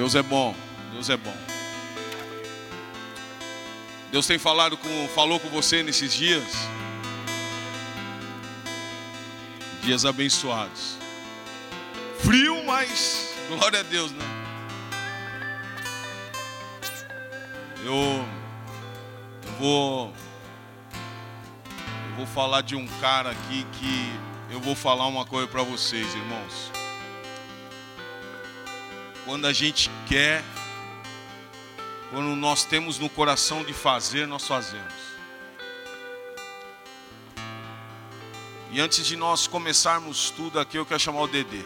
Deus é bom, Deus é bom. Deus tem falado com, falou com você nesses dias. Dias abençoados. Frio, mas glória a Deus, né? Eu, eu vou eu vou falar de um cara aqui que eu vou falar uma coisa para vocês, irmãos. Quando a gente quer, quando nós temos no coração de fazer, nós fazemos. E antes de nós começarmos tudo aqui, eu quero chamar o Dedê.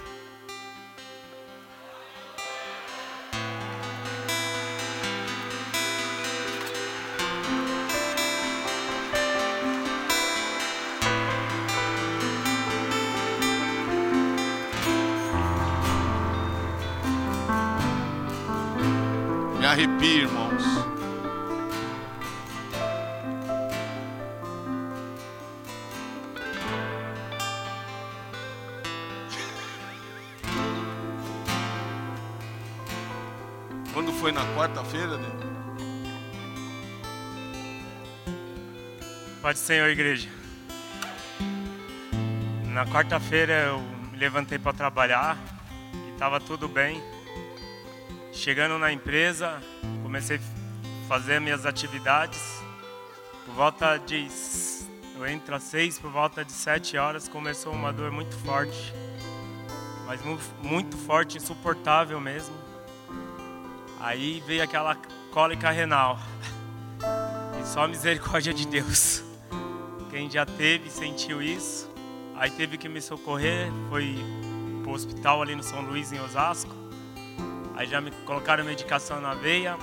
Senhor, igreja. Na quarta-feira eu me levantei para trabalhar e estava tudo bem. Chegando na empresa, comecei a fazer minhas atividades. Por volta de. Eu entro às seis, por volta de sete horas começou uma dor muito forte. Mas mu- muito forte, insuportável mesmo. Aí veio aquela cólica renal. E só a misericórdia de Deus. Quem já teve sentiu isso. Aí teve que me socorrer, foi pro hospital ali no São Luís em Osasco. Aí já me colocaram medicação na veia.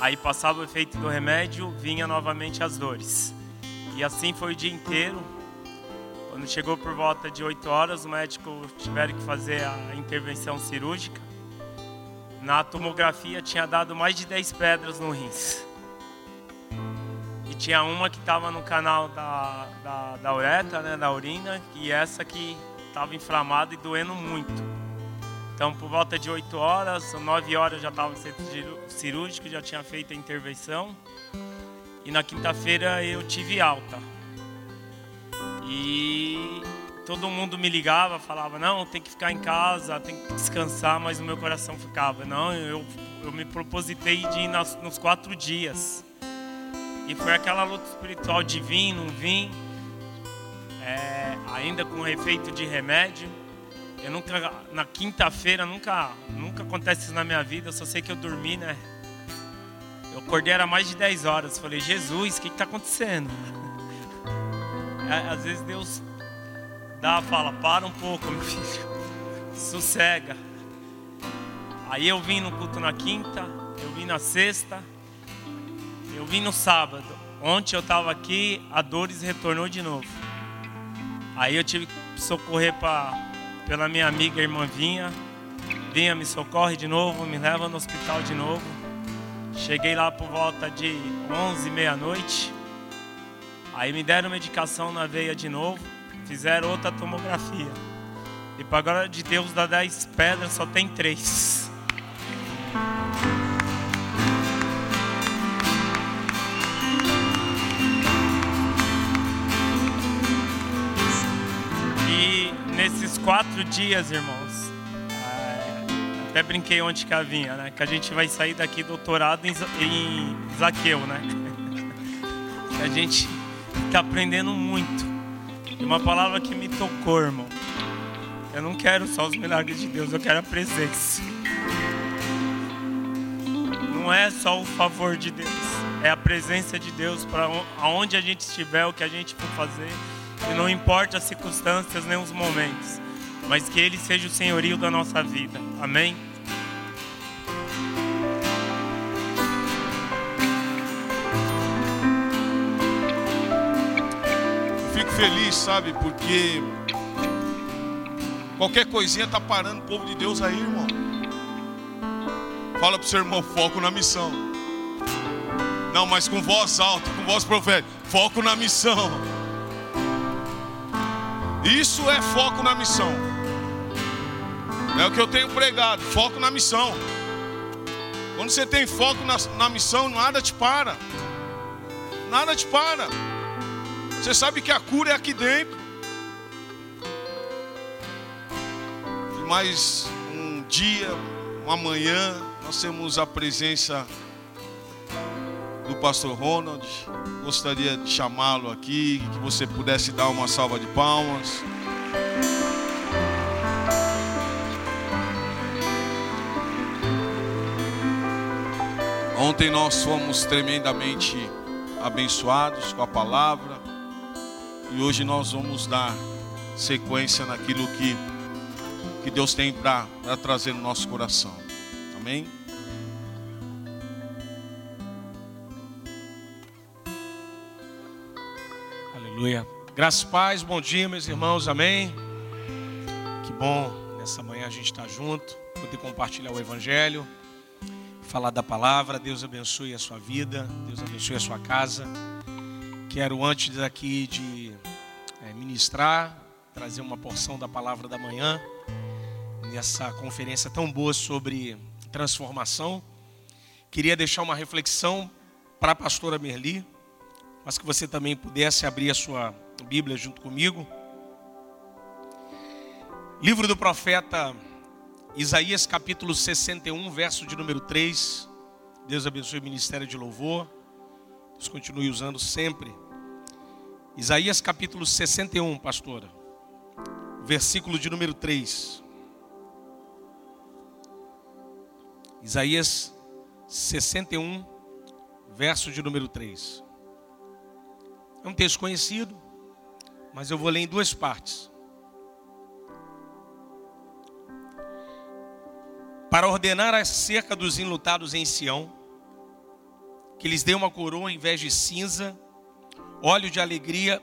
Aí passava o efeito do remédio, vinha novamente as dores. E assim foi o dia inteiro. Quando chegou por volta de 8 horas, o médico tiveram que fazer a intervenção cirúrgica. Na tomografia tinha dado mais de 10 pedras no rins. Tinha uma que estava no canal da, da, da uretra, né, da urina, e essa que estava inflamada e doendo muito. Então, por volta de 8 horas, 9 horas já estava no centro cirúrgico, já tinha feito a intervenção. E na quinta-feira eu tive alta. E todo mundo me ligava, falava: não, tem que ficar em casa, tem que descansar, mas o meu coração ficava: não, eu, eu me propositei de ir nas, nos quatro dias. E foi aquela luta espiritual de vir, não vir, é, ainda com efeito de remédio. Eu nunca, na quinta-feira, nunca, nunca acontece isso na minha vida, eu só sei que eu dormi, né? Eu acordei, era mais de 10 horas. Falei, Jesus, o que está acontecendo? É, Às vezes Deus dá, fala, para um pouco, meu filho, sossega. Aí eu vim no culto na quinta, eu vim na sexta, eu vim no sábado. Ontem eu estava aqui, a Dores retornou de novo. Aí eu tive que socorrer pra, pela minha amiga irmã Vinha. Vinha, me socorre de novo, me leva no hospital de novo. Cheguei lá por volta de 11, meia-noite. Aí me deram medicação na veia de novo. Fizeram outra tomografia. E para glória de Deus, das 10 pedras só tem 3. Quatro dias, irmãos, é, até brinquei ontem com a Vinha, né? Que a gente vai sair daqui doutorado em, Za- em Zaqueu, né? Que a gente está aprendendo muito. Uma palavra que me tocou, irmão. Eu não quero só os milagres de Deus, eu quero a presença. Não é só o favor de Deus, é a presença de Deus para aonde a gente estiver, o que a gente for fazer. E não importa as circunstâncias nem os momentos, mas que Ele seja o senhorio da nossa vida. Amém? Eu fico feliz, sabe, porque qualquer coisinha tá parando o povo de Deus aí, irmão. Fala pro seu irmão, foco na missão. Não, mas com voz alta, com voz profética. Foco na missão. Isso é foco na missão. É o que eu tenho pregado, foco na missão. Quando você tem foco na, na missão, nada te para. Nada te para. Você sabe que a cura é aqui dentro. E mais um dia, uma manhã, nós temos a presença do pastor Ronald. Gostaria de chamá-lo aqui, que você pudesse dar uma salva de palmas. Ontem nós fomos tremendamente abençoados com a palavra e hoje nós vamos dar sequência naquilo que, que Deus tem para trazer no nosso coração. Amém? Aleluia. Graças paz, bom dia, meus irmãos, amém. Que bom nessa manhã a gente estar junto, poder compartilhar o Evangelho, falar da palavra. Deus abençoe a sua vida, Deus abençoe a sua casa. Quero, antes daqui de é, ministrar, trazer uma porção da palavra da manhã, nessa conferência tão boa sobre transformação. Queria deixar uma reflexão para a pastora Merli mas que você também pudesse abrir a sua Bíblia junto comigo. Livro do profeta Isaías, capítulo 61, verso de número 3. Deus abençoe o ministério de louvor. Deus continue usando sempre. Isaías, capítulo 61, pastora. Versículo de número 3. Isaías 61, verso de número 3. É um texto conhecido, mas eu vou ler em duas partes. Para ordenar acerca dos enlutados em Sião, que lhes dê uma coroa em vez de cinza, óleo de alegria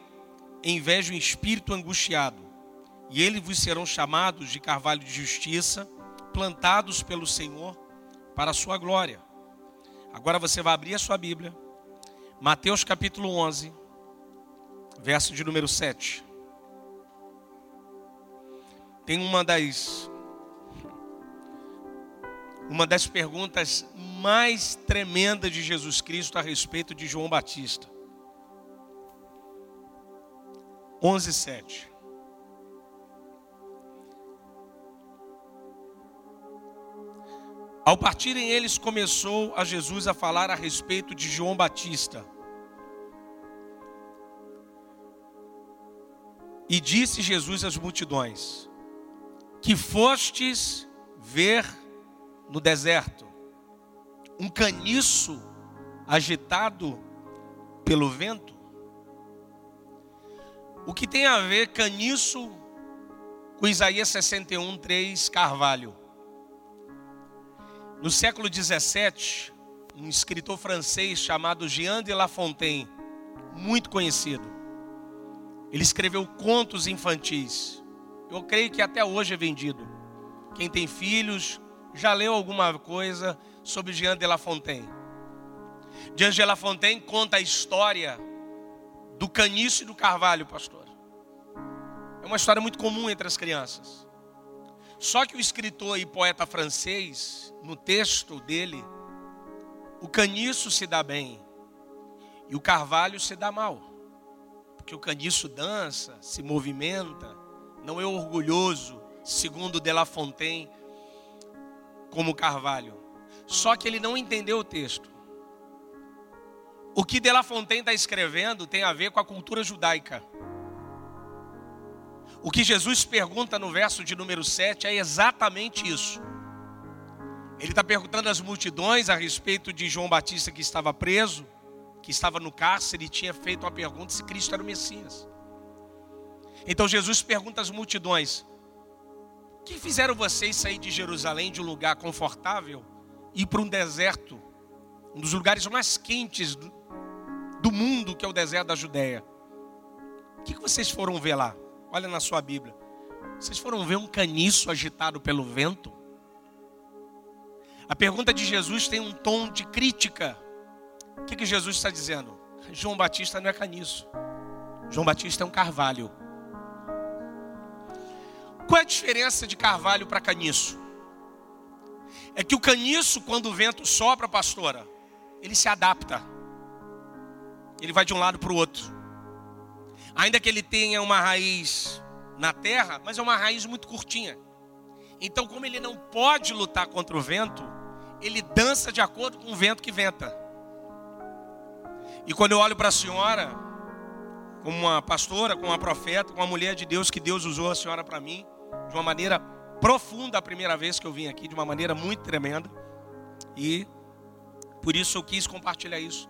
em vez de um espírito angustiado, e eles vos serão chamados de carvalho de justiça, plantados pelo Senhor para a sua glória. Agora você vai abrir a sua Bíblia, Mateus capítulo 11, verso de número 7. Tem uma das uma das perguntas mais tremendas de Jesus Cristo a respeito de João Batista. 11, 7. Ao partirem eles, começou a Jesus a falar a respeito de João Batista E disse Jesus às multidões: Que fostes ver no deserto um caniço agitado pelo vento? O que tem a ver caniço com Isaías 61, 3, Carvalho? No século 17, um escritor francês chamado Jean de La Fontaine, muito conhecido, ele escreveu contos infantis. Eu creio que até hoje é vendido. Quem tem filhos já leu alguma coisa sobre Jean de La Fontaine. Jean de La Fontaine conta a história do caniço e do carvalho, pastor. É uma história muito comum entre as crianças. Só que o escritor e poeta francês, no texto dele, o caniço se dá bem e o carvalho se dá mal porque o caniço dança, se movimenta, não é orgulhoso, segundo De La Fontaine, como Carvalho. Só que ele não entendeu o texto. O que De La Fontaine está escrevendo tem a ver com a cultura judaica. O que Jesus pergunta no verso de número 7 é exatamente isso. Ele está perguntando às multidões a respeito de João Batista que estava preso que estava no cárcere e tinha feito uma pergunta se Cristo era o Messias. Então Jesus pergunta às multidões: que fizeram vocês sair de Jerusalém, de um lugar confortável, e ir para um deserto, um dos lugares mais quentes do, do mundo, que é o deserto da Judéia? O que vocês foram ver lá? Olha na sua Bíblia. Vocês foram ver um caniço agitado pelo vento? A pergunta de Jesus tem um tom de crítica o que Jesus está dizendo? João Batista não é caniço. João Batista é um carvalho. Qual é a diferença de carvalho para caniço? é que o caniço, quando o vento sopra, pastora, ele se adapta. Ele vai de um lado para o outro. Ainda que ele tenha uma raiz na terra, mas é uma raiz muito curtinha. Então, como ele não pode lutar contra o vento, ele dança de acordo com o vento que venta. E quando eu olho para a senhora, como uma pastora, como uma profeta, como uma mulher de Deus que Deus usou a senhora para mim, de uma maneira profunda a primeira vez que eu vim aqui, de uma maneira muito tremenda. E por isso eu quis compartilhar isso.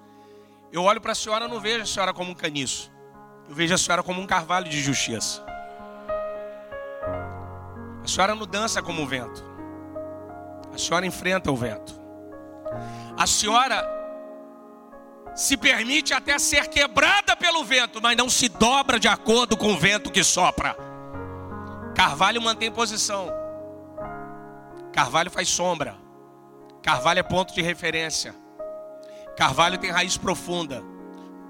Eu olho para a senhora, não vejo a senhora como um caniço. Eu vejo a senhora como um carvalho de justiça. A senhora não dança como o vento. A senhora enfrenta o vento. A senhora se permite até ser quebrada pelo vento, mas não se dobra de acordo com o vento que sopra. Carvalho mantém posição. Carvalho faz sombra. Carvalho é ponto de referência. Carvalho tem raiz profunda.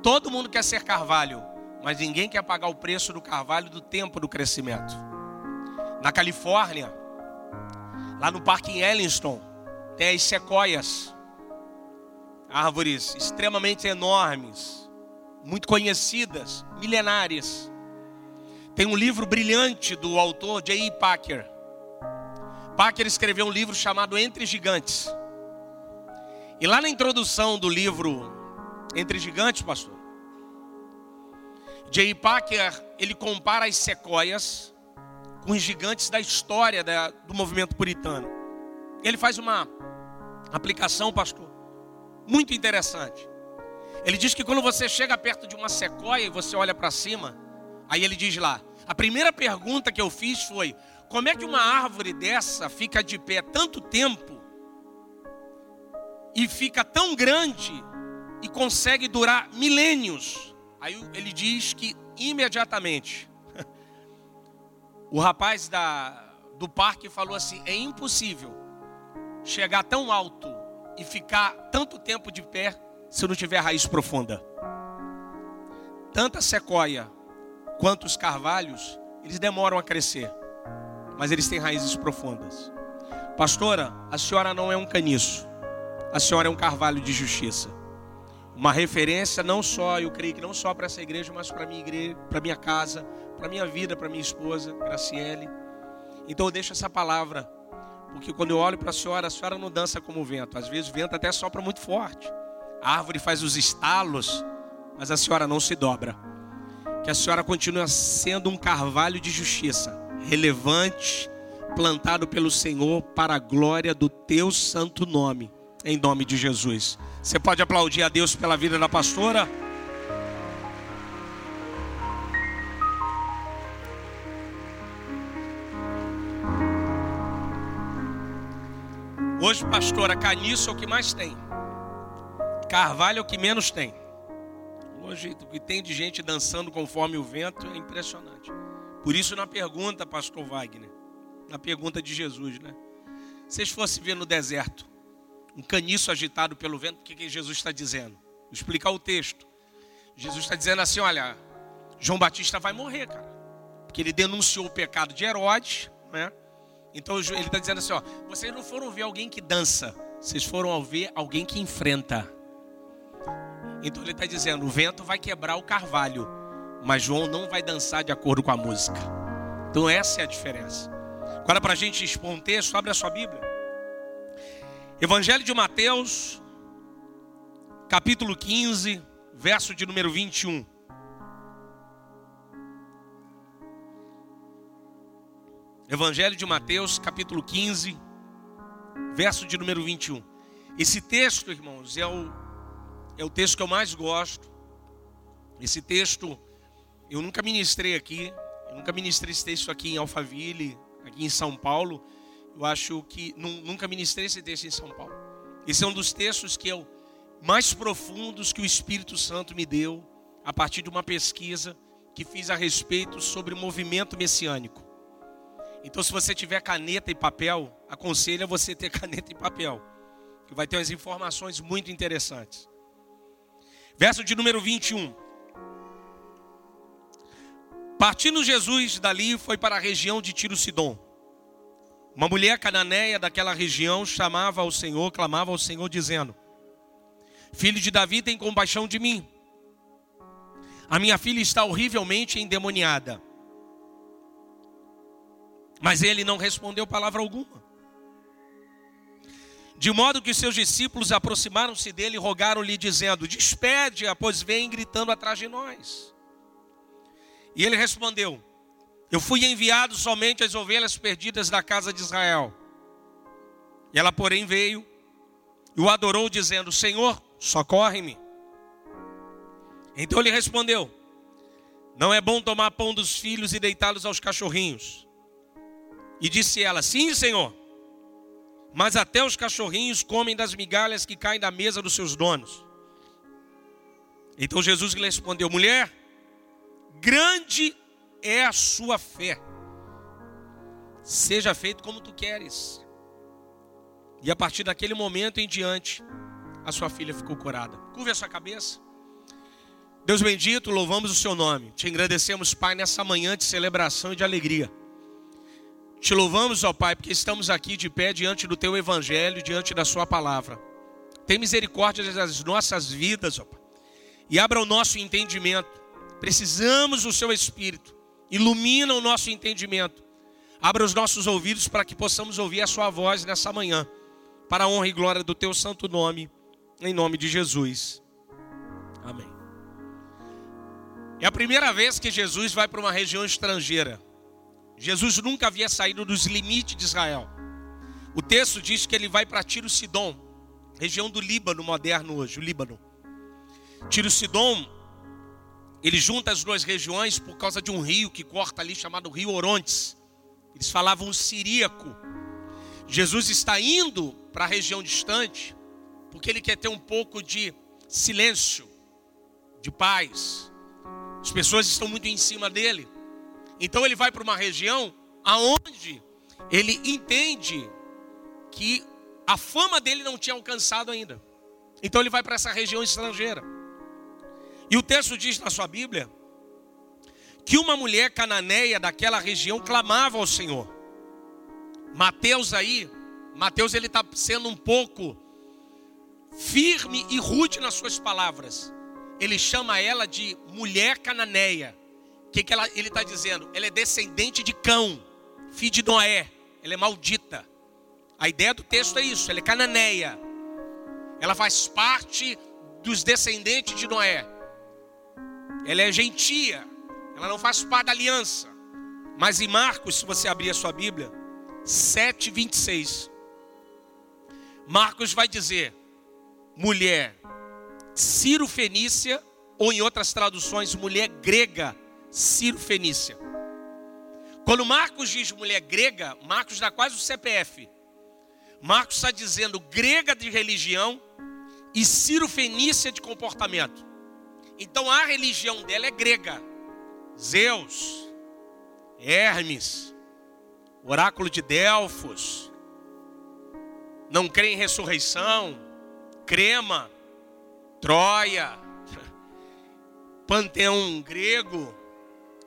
Todo mundo quer ser carvalho, mas ninguém quer pagar o preço do carvalho do tempo do crescimento. Na Califórnia, lá no Parque Yellowstone, tem as sequoias, árvores extremamente enormes, muito conhecidas, milenares. Tem um livro brilhante do autor J.E. Packer. Packer escreveu um livro chamado Entre Gigantes. E lá na introdução do livro Entre Gigantes, pastor, J.E. Packer, ele compara as sequoias com os gigantes da história da, do movimento puritano. Ele faz uma aplicação, pastor, muito interessante. Ele diz que quando você chega perto de uma sequoia e você olha para cima, aí ele diz lá: a primeira pergunta que eu fiz foi: como é que uma árvore dessa fica de pé tanto tempo e fica tão grande e consegue durar milênios? Aí ele diz que imediatamente o rapaz da, do parque falou assim: é impossível chegar tão alto e ficar tanto tempo de pé se não tiver raiz profunda. Tanta sequoia quanto os carvalhos, eles demoram a crescer, mas eles têm raízes profundas. Pastora, a senhora não é um caniço, a senhora é um carvalho de justiça. Uma referência não só, eu creio que não só para essa igreja, mas para minha igreja, para minha casa, para minha vida, para minha esposa, Graciele. Então eu deixo essa palavra, porque quando eu olho para a senhora, a senhora não dança como o vento. Às vezes o vento até sopra muito forte. A árvore faz os estalos, mas a senhora não se dobra. Que a senhora continue sendo um carvalho de justiça, relevante, plantado pelo Senhor para a glória do teu santo nome, em nome de Jesus. Você pode aplaudir a Deus pela vida da pastora? Hoje, pastora, caniço é o que mais tem. Carvalho é o que menos tem. Hoje, o que tem de gente dançando conforme o vento é impressionante. Por isso, na pergunta, pastor Wagner, na pergunta de Jesus, né? Se vocês fossem ver no deserto um caniço agitado pelo vento, o que, que Jesus está dizendo? Vou explicar o texto. Jesus está dizendo assim: olha, João Batista vai morrer, cara. Porque ele denunciou o pecado de Herodes, né? Então ele está dizendo assim: ó, vocês não foram ver alguém que dança, vocês foram ver alguém que enfrenta. Então ele está dizendo: o vento vai quebrar o carvalho, mas João não vai dançar de acordo com a música. Então essa é a diferença. Agora, para a gente expor um texto, abre a sua Bíblia. Evangelho de Mateus, capítulo 15, verso de número 21. Evangelho de Mateus, capítulo 15, verso de número 21. Esse texto, irmãos, é o, é o texto que eu mais gosto. Esse texto, eu nunca ministrei aqui, eu nunca ministrei esse texto aqui em Alphaville, aqui em São Paulo. Eu acho que nunca ministrei esse texto em São Paulo. Esse é um dos textos que eu mais profundos que o Espírito Santo me deu a partir de uma pesquisa que fiz a respeito sobre o movimento messiânico. Então, se você tiver caneta e papel, aconselho a você ter caneta e papel, que vai ter umas informações muito interessantes. Verso de número 21. Partindo Jesus dali, foi para a região de Tiro Sidom. Uma mulher cananeia daquela região chamava ao Senhor, clamava ao Senhor, dizendo: Filho de Davi, tem compaixão de mim. A minha filha está horrivelmente endemoniada. Mas ele não respondeu palavra alguma. De modo que seus discípulos aproximaram-se dele e rogaram-lhe, dizendo: Despede-a, pois vem gritando atrás de nós. E ele respondeu: Eu fui enviado somente às ovelhas perdidas da casa de Israel. E ela, porém, veio e o adorou, dizendo: Senhor, socorre-me. Então ele respondeu: Não é bom tomar pão dos filhos e deitá-los aos cachorrinhos. E disse ela: Sim, Senhor. Mas até os cachorrinhos comem das migalhas que caem da mesa dos seus donos. Então Jesus lhe respondeu: Mulher, grande é a sua fé. Seja feito como tu queres. E a partir daquele momento em diante, a sua filha ficou curada. Curve a sua cabeça. Deus bendito, louvamos o seu nome. Te agradecemos, Pai, nessa manhã de celebração e de alegria. Te louvamos, ó Pai, porque estamos aqui de pé diante do Teu Evangelho, diante da Sua palavra. Tem misericórdia das nossas vidas, ó Pai, e abra o nosso entendimento. Precisamos do Seu Espírito, ilumina o nosso entendimento. Abra os nossos ouvidos para que possamos ouvir a Sua voz nessa manhã, para a honra e glória do Teu santo nome, em nome de Jesus. Amém. É a primeira vez que Jesus vai para uma região estrangeira. Jesus nunca havia saído dos limites de Israel. O texto diz que ele vai para Tiro Sidom, região do Líbano moderno hoje, o Líbano. Tiro Sidom, ele junta as duas regiões por causa de um rio que corta ali chamado Rio Orontes. Eles falavam siríaco. Jesus está indo para a região distante porque ele quer ter um pouco de silêncio, de paz. As pessoas estão muito em cima dele. Então ele vai para uma região aonde ele entende que a fama dele não tinha alcançado ainda. Então ele vai para essa região estrangeira. E o texto diz na sua Bíblia que uma mulher cananeia daquela região clamava ao Senhor. Mateus aí, Mateus ele está sendo um pouco firme e rude nas suas palavras. Ele chama ela de mulher cananeia. O que, que ela, ele está dizendo? Ela é descendente de Cão, filho de Noé. Ela é maldita. A ideia do texto é isso: ela é cananeia. Ela faz parte dos descendentes de Noé. Ela é gentia. Ela não faz parte da aliança. Mas em Marcos, se você abrir a sua Bíblia, 7, 26. Marcos vai dizer: mulher Ciro Fenícia, ou em outras traduções, mulher grega Ciro Fenícia. Quando Marcos diz mulher grega, Marcos dá quase o CPF. Marcos está dizendo grega de religião e Ciro Fenícia de comportamento. Então a religião dela é grega. Zeus, Hermes, oráculo de Delfos, não crê em ressurreição, crema, Troia, panteão grego,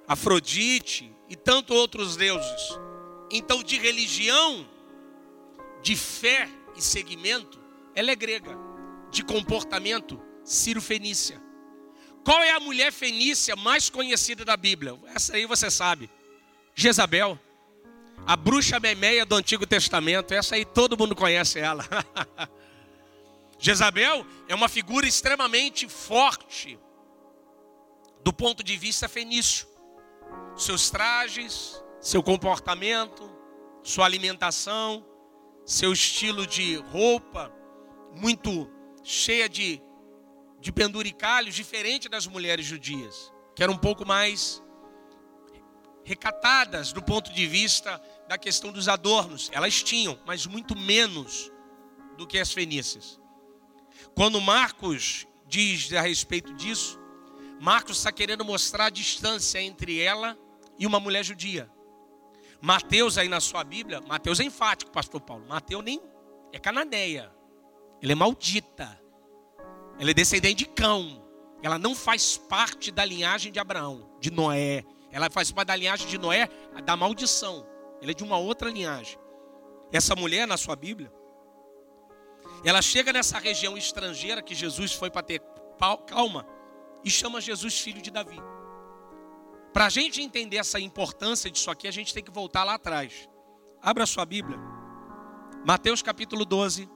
Afrodite e tantos outros deuses. Então, de religião, de fé e seguimento, ela é grega. De comportamento, Ciro Fenícia. Qual é a mulher fenícia mais conhecida da Bíblia? Essa aí você sabe. Jezabel. A bruxa memeia do Antigo Testamento. Essa aí todo mundo conhece ela. Jezabel é uma figura extremamente forte do ponto de vista fenício seus trajes, seu comportamento, sua alimentação, seu estilo de roupa, muito cheia de, de penduricalhos, diferente das mulheres judias, que eram um pouco mais recatadas do ponto de vista da questão dos adornos. Elas tinham, mas muito menos do que as fenícias. Quando Marcos diz a respeito disso, Marcos está querendo mostrar a distância entre ela e uma mulher judia. Mateus aí na sua Bíblia, Mateus é enfático, pastor Paulo. Mateus nem é cananeia. Ela é maldita. Ela é descendente de cão. Ela não faz parte da linhagem de Abraão, de Noé. Ela faz parte da linhagem de Noé, da maldição. Ela é de uma outra linhagem. essa mulher na sua Bíblia, ela chega nessa região estrangeira que Jesus foi para ter calma e chama Jesus filho de Davi. Para a gente entender essa importância disso aqui, a gente tem que voltar lá atrás. Abra sua Bíblia. Mateus capítulo 12,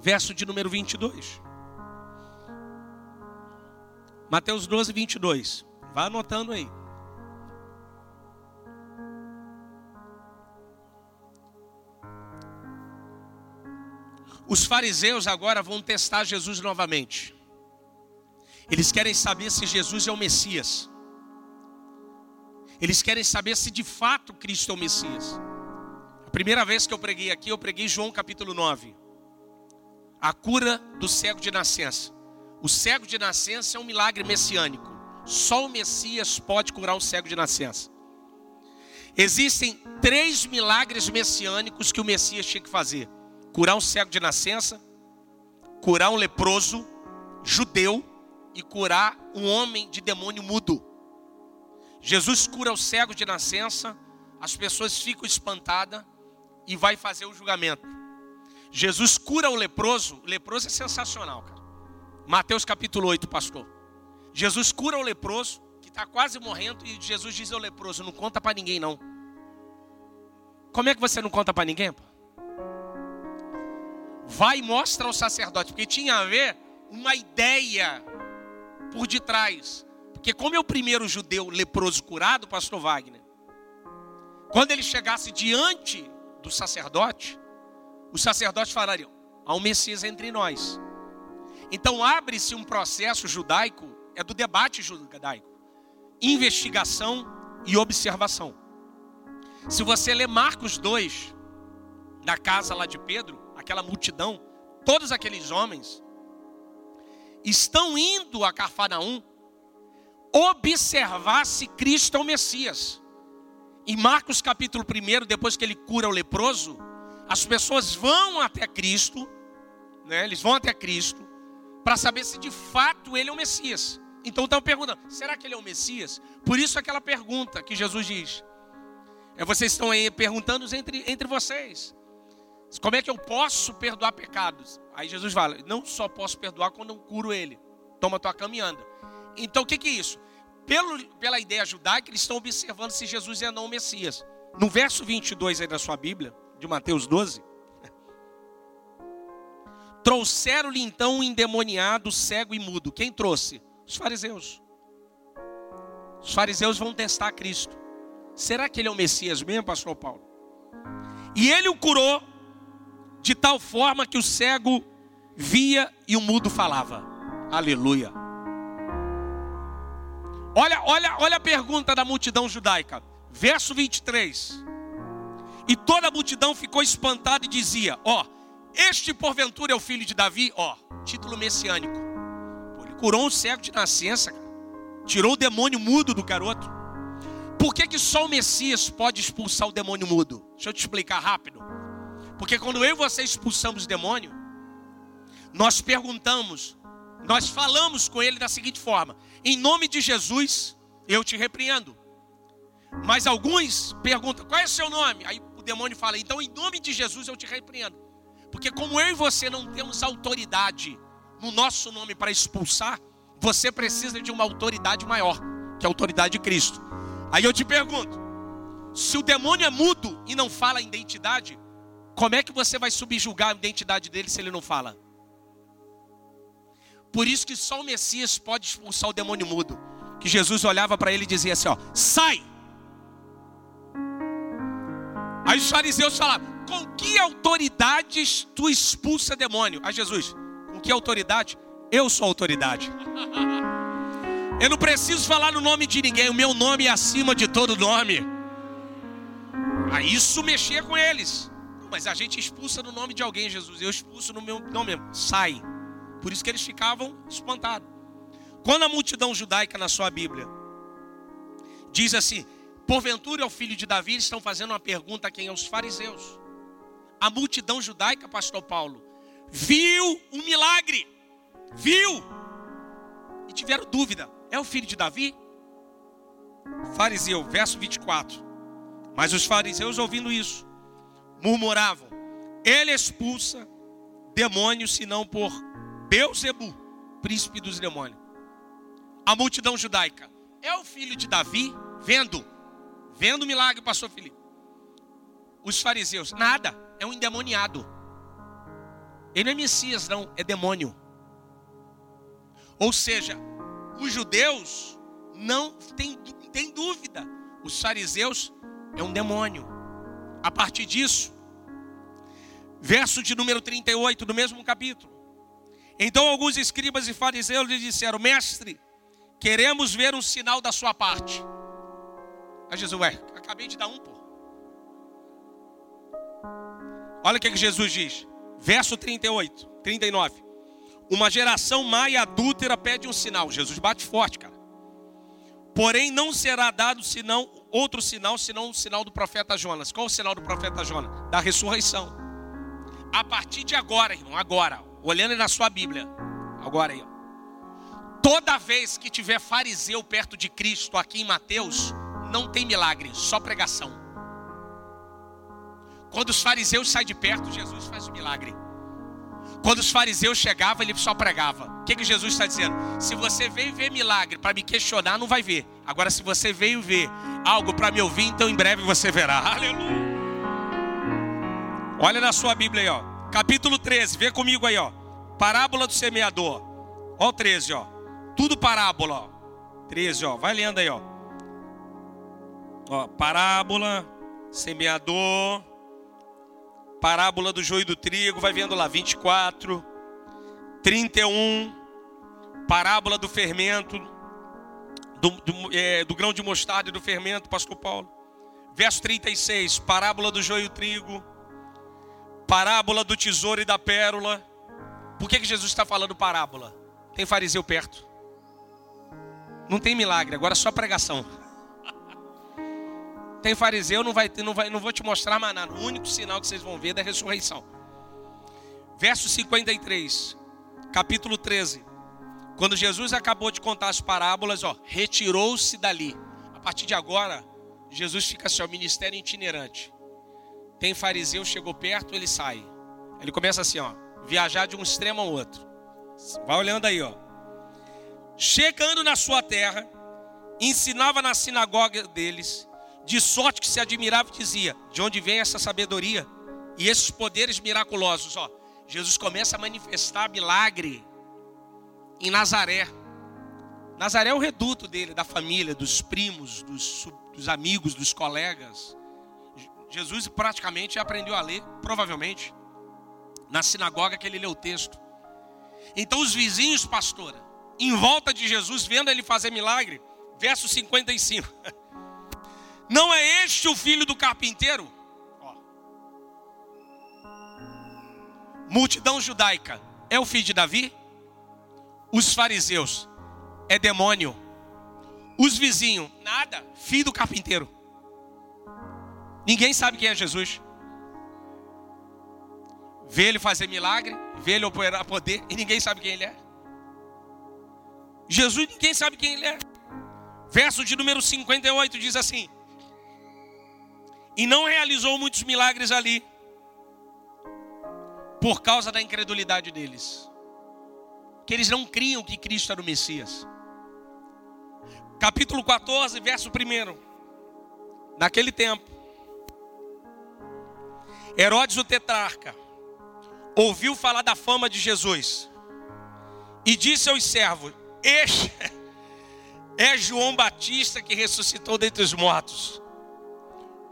verso de número 22. Mateus 12, 22. Vá anotando aí. Os fariseus agora vão testar Jesus novamente. Eles querem saber se Jesus é o Messias. Eles querem saber se de fato Cristo é o Messias. A primeira vez que eu preguei aqui, eu preguei João capítulo 9. A cura do cego de nascença. O cego de nascença é um milagre messiânico. Só o Messias pode curar um cego de nascença. Existem três milagres messiânicos que o Messias tinha que fazer: curar um cego de nascença, curar um leproso, judeu e curar um homem de demônio mudo. Jesus cura o cego de nascença, as pessoas ficam espantadas e vai fazer o julgamento. Jesus cura o leproso, o leproso é sensacional, cara. Mateus capítulo 8, pastor. Jesus cura o leproso, que está quase morrendo, e Jesus diz ao leproso: Não conta para ninguém, não. Como é que você não conta para ninguém? Pô? Vai e mostra ao sacerdote, porque tinha a ver uma ideia por detrás. Porque como é o primeiro judeu leproso curado, pastor Wagner, quando ele chegasse diante do sacerdote, os sacerdotes falariam: há um Messias entre nós. Então abre-se um processo judaico, é do debate judaico, investigação e observação. Se você ler Marcos 2, na casa lá de Pedro, aquela multidão, todos aqueles homens estão indo a Cafarnaum observar se Cristo é o Messias. Em Marcos capítulo 1, depois que ele cura o leproso, as pessoas vão até Cristo, né? eles vão até Cristo, para saber se de fato ele é o Messias. Então estão perguntando: será que ele é o Messias? Por isso aquela pergunta que Jesus diz. É, vocês estão aí perguntando entre, entre vocês. Como é que eu posso perdoar pecados? Aí Jesus fala: não só posso perdoar quando eu curo ele. Toma tua caminhando. Então o que, que é isso? Pelo, pela ideia judaica, eles estão observando se Jesus é não o Messias. No verso 22 aí da sua Bíblia, de Mateus 12, trouxeram-lhe então um endemoniado, cego e mudo. Quem trouxe? Os fariseus. Os fariseus vão testar Cristo. Será que ele é o Messias mesmo, pastor Paulo? E ele o curou de tal forma que o cego via e o mudo falava. Aleluia. Olha, olha, olha a pergunta da multidão judaica. Verso 23. E toda a multidão ficou espantada e dizia: Ó, este porventura é o filho de Davi? Ó, título messiânico. Pô, ele curou um cego de nascença, cara. tirou o demônio mudo do garoto. Por que, que só o Messias pode expulsar o demônio mudo? Deixa eu te explicar rápido. Porque quando eu e você expulsamos o demônio, nós perguntamos, nós falamos com ele da seguinte forma: em nome de Jesus, eu te repreendo. Mas alguns perguntam: qual é o seu nome? Aí o demônio fala: então em nome de Jesus eu te repreendo. Porque como eu e você não temos autoridade no nosso nome para expulsar, você precisa de uma autoridade maior, que é a autoridade de Cristo. Aí eu te pergunto: se o demônio é mudo e não fala a identidade, como é que você vai subjugar a identidade dele se ele não fala? Por isso que só o Messias pode expulsar o demônio mudo. Que Jesus olhava para ele e dizia assim: ó, sai! Aí os fariseus falavam: com que autoridades tu expulsa demônio? Aí Jesus: com que autoridade? Eu sou autoridade. Eu não preciso falar no nome de ninguém, o meu nome é acima de todo nome. Aí isso mexia com eles mas a gente expulsa no nome de alguém, Jesus. Eu expulso no meu nome. Sai. Por isso que eles ficavam espantados. Quando a multidão judaica na sua Bíblia diz assim: Porventura é o filho de Davi, eles estão fazendo uma pergunta a quem? Aos fariseus. A multidão judaica, pastor Paulo, viu um milagre. Viu. E tiveram dúvida: é o filho de Davi? Fariseu, verso 24. Mas os fariseus, ouvindo isso, murmuravam: Ele expulsa demônios, senão por Beuzebu, príncipe dos demônios. A multidão judaica é o filho de Davi, vendo, vendo o milagre, pastor Felipe. Os fariseus, nada, é um endemoniado. Ele não é Messias, não, é demônio. Ou seja, os judeus não tem, tem dúvida. Os fariseus é um demônio. A partir disso, verso de número 38 do mesmo capítulo. Então alguns escribas e fariseus lhe disseram: Mestre, queremos ver um sinal da sua parte. Aí Jesus, ué, acabei de dar um, pô. Olha o que, que Jesus diz. Verso 38, 39. Uma geração má e adúltera pede um sinal. Jesus bate forte, cara. Porém, não será dado senão outro sinal, senão o sinal do profeta Jonas. Qual o sinal do profeta Jonas? Da ressurreição. A partir de agora, irmão, agora, olhando na sua Bíblia, agora aí, toda vez que tiver fariseu perto de Cristo aqui em Mateus, não tem milagre, só pregação. Quando os fariseus saem de perto, Jesus faz o milagre. Quando os fariseus chegavam, ele só pregava. O que, que Jesus está dizendo? Se você veio ver milagre para me questionar, não vai ver. Agora, se você veio ver algo para me ouvir, então em breve você verá. Aleluia. Olha na sua Bíblia aí, ó. Capítulo 13, vê comigo aí, ó. Parábola do semeador. Ó o 13, ó. Tudo parábola, ó. 13, ó. Vai lendo aí, ó. Ó, parábola, semeador parábola do joio e do trigo, vai vendo lá 24, 31, parábola do fermento, do, do, é, do grão de mostarda e do fermento, pastor Paulo. Verso 36, parábola do joio e trigo, parábola do tesouro e da pérola. Por que, que Jesus está falando parábola? Tem fariseu perto. Não tem milagre, agora é só pregação. Tem fariseu, não, vai, não, vai, não vou te mostrar mais nada. O único sinal que vocês vão ver é da ressurreição. Verso 53, capítulo 13. Quando Jesus acabou de contar as parábolas, ó, retirou-se dali. A partir de agora, Jesus fica seu ministério itinerante. Tem fariseu, chegou perto, ele sai. Ele começa assim, ó, viajar de um extremo ao outro. Vai olhando aí, ó. Chegando na sua terra, ensinava na sinagoga deles de sorte que se admirava e dizia: De onde vem essa sabedoria e esses poderes miraculosos? Ó, Jesus começa a manifestar milagre em Nazaré. Nazaré é o reduto dele, da família, dos primos, dos, dos amigos, dos colegas. Jesus praticamente aprendeu a ler, provavelmente, na sinagoga que ele leu o texto. Então os vizinhos, pastora, em volta de Jesus, vendo ele fazer milagre, verso 55. Não é este o filho do carpinteiro? Multidão judaica é o filho de Davi? Os fariseus é demônio. Os vizinhos, nada, filho do carpinteiro. Ninguém sabe quem é Jesus. Vê ele fazer milagre, vê ele operar poder e ninguém sabe quem ele é. Jesus, ninguém sabe quem ele é. Verso de número 58 diz assim: e não realizou muitos milagres ali, por causa da incredulidade deles, que eles não criam que Cristo era o Messias. Capítulo 14, verso 1. Naquele tempo, Herodes o tetrarca ouviu falar da fama de Jesus e disse aos servos: Este é João Batista que ressuscitou dentre os mortos.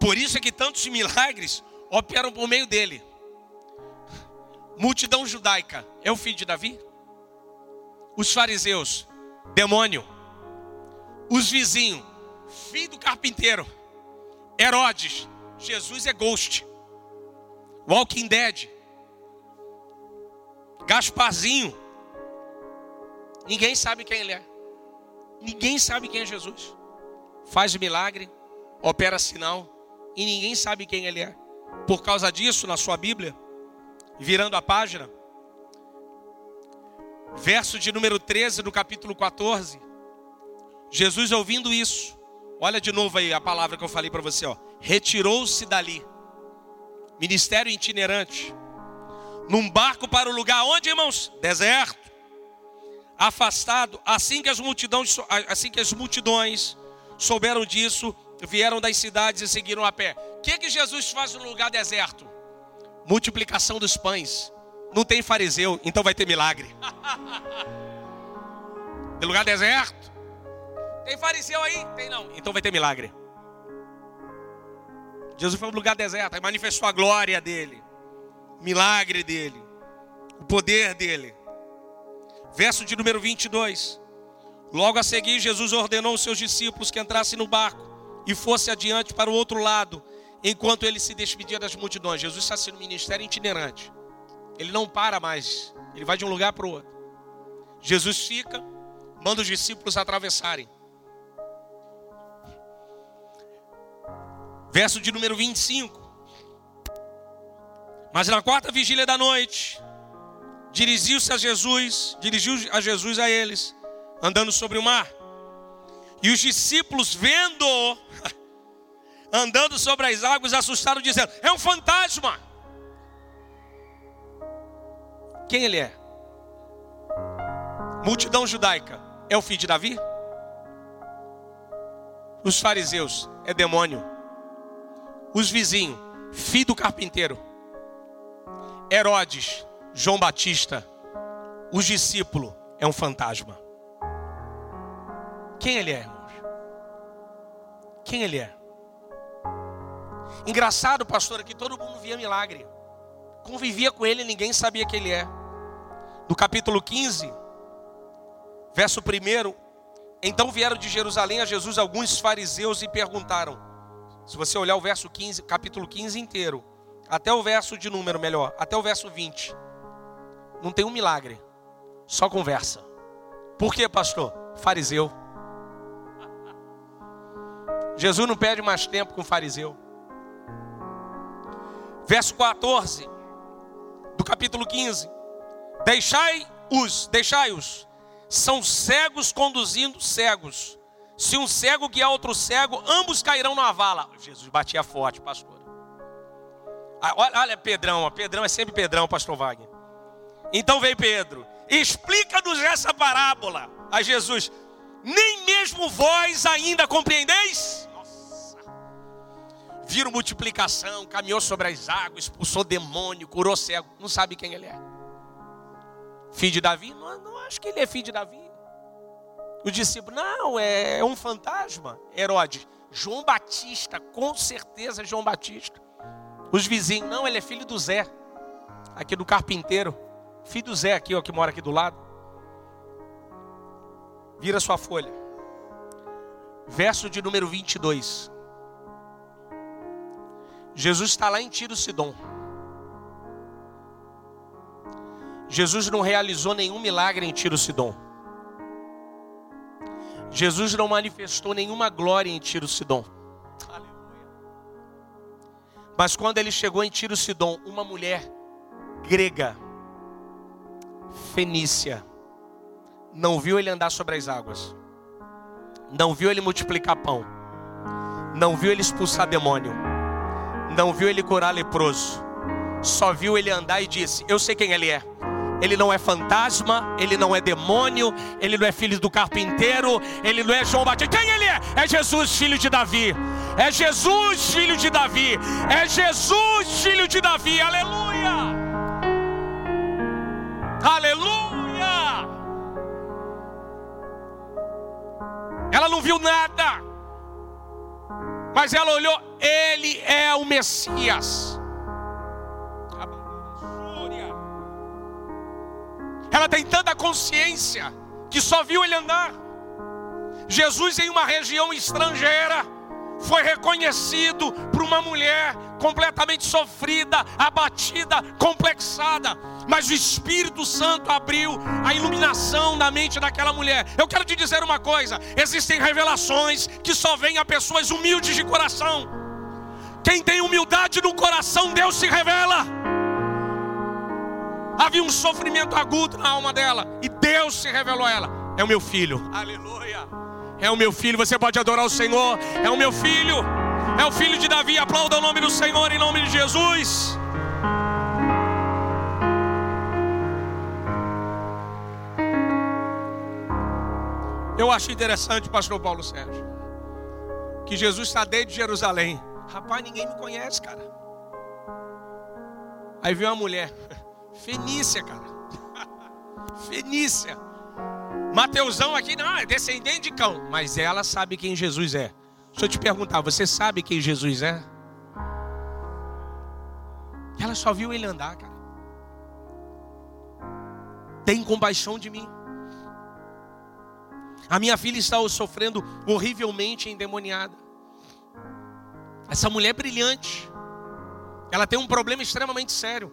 Por isso é que tantos milagres operam por meio dele. Multidão judaica é o filho de Davi? Os fariseus, demônio. Os vizinhos, filho do carpinteiro. Herodes, Jesus é ghost. Walking Dead. Gasparzinho. Ninguém sabe quem ele é. Ninguém sabe quem é Jesus. Faz milagre, opera sinal e ninguém sabe quem ele é. Por causa disso, na sua Bíblia, virando a página, verso de número 13 do capítulo 14, Jesus ouvindo isso, Olha de novo aí a palavra que eu falei para você, ó. Retirou-se dali. Ministério itinerante. Num barco para o lugar onde, irmãos? Deserto. Afastado, assim que as multidões, assim que as multidões souberam disso, vieram das cidades e seguiram a pé. O que, que Jesus faz no lugar deserto? Multiplicação dos pães. Não tem fariseu, então vai ter milagre. De lugar deserto. Tem fariseu aí? Tem não. Então vai ter milagre. Jesus foi um lugar deserto, aí manifestou a glória dele, o milagre dele, o poder dele. Verso de número 22. Logo a seguir, Jesus ordenou aos seus discípulos que entrassem no barco e fosse adiante para o outro lado, enquanto ele se despedia das multidões. Jesus está sendo ministério itinerante. Ele não para mais, ele vai de um lugar para o outro. Jesus fica, manda os discípulos atravessarem. Verso de número 25. Mas na quarta vigília da noite, dirigiu-se a Jesus, dirigiu a Jesus a eles, andando sobre o mar. E os discípulos, vendo andando sobre as águas, assustaram, dizendo: É um fantasma. Quem ele é? Multidão judaica. É o filho de Davi? Os fariseus, é demônio. Os vizinhos, filho do carpinteiro. Herodes, João Batista. Os discípulos, é um fantasma. Quem ele é, irmãos? Quem ele é? Engraçado, pastor, que todo mundo via milagre. Convivia com ele, ninguém sabia quem ele é. No capítulo 15, verso 1, então vieram de Jerusalém a Jesus alguns fariseus e perguntaram: se você olhar o verso 15, capítulo 15 inteiro, até o verso de número melhor, até o verso 20, não tem um milagre, só conversa. Por quê, pastor? Fariseu. Jesus não perde mais tempo com fariseu. Verso 14 do capítulo 15. Deixai-os, deixai-os. São cegos conduzindo cegos. Se um cego guiar outro cego, ambos cairão na vala. Jesus batia forte, pastor. Ah, olha, olha Pedrão, Pedrão é sempre Pedrão, pastor Wagner. Então veio Pedro, explica-nos essa parábola a Jesus. Nem mesmo vós ainda compreendeis? Viram multiplicação, caminhou sobre as águas, expulsou demônio, curou cego. Não sabe quem ele é. Filho de Davi? Não, não acho que ele é filho de Davi. O discípulo, não, é, é um fantasma. Herodes, João Batista, com certeza João Batista. Os vizinhos, não, ele é filho do Zé, aqui do carpinteiro. Filho do Zé aqui, ó, que mora aqui do lado. Vira sua folha. Verso de número 22. Jesus está lá em Tiro Sidom. Jesus não realizou nenhum milagre em Tiro Sidom. Jesus não manifestou nenhuma glória em Tiro Sidom. Mas quando ele chegou em Tiro Sidom, uma mulher grega, fenícia, não viu ele andar sobre as águas, não viu ele multiplicar pão, não viu ele expulsar demônio, não viu ele curar leproso, só viu ele andar e disse: Eu sei quem ele é. Ele não é fantasma, ele não é demônio, ele não é filho do carpinteiro, ele não é João Batista. Quem ele é? É Jesus, filho de Davi. É Jesus, filho de Davi. É Jesus, filho de Davi. Aleluia! Aleluia! Ela não viu nada, mas ela olhou, ele é o Messias. Ela tem tanta consciência que só viu ele andar. Jesus, em uma região estrangeira, foi reconhecido por uma mulher completamente sofrida, abatida, complexada. Mas o Espírito Santo abriu a iluminação na mente daquela mulher. Eu quero te dizer uma coisa: existem revelações que só vêm a pessoas humildes de coração. Quem tem humildade no coração, Deus se revela. Havia um sofrimento agudo na alma dela. E Deus se revelou a ela: É o meu filho. Aleluia. É o meu filho, você pode adorar o Senhor. É o meu filho. É o filho de Davi. Aplauda o nome do Senhor em nome de Jesus. Eu acho interessante, pastor Paulo Sérgio, que Jesus está desde Jerusalém. Rapaz, ninguém me conhece, cara. Aí veio uma mulher, Fenícia, cara. Fenícia. Mateusão aqui, não, é descendente de cão. Mas ela sabe quem Jesus é. Deixa eu te perguntar, você sabe quem Jesus é? Ela só viu ele andar, cara. Tem compaixão de mim. A minha filha está sofrendo horrivelmente endemoniada. Essa mulher é brilhante. Ela tem um problema extremamente sério.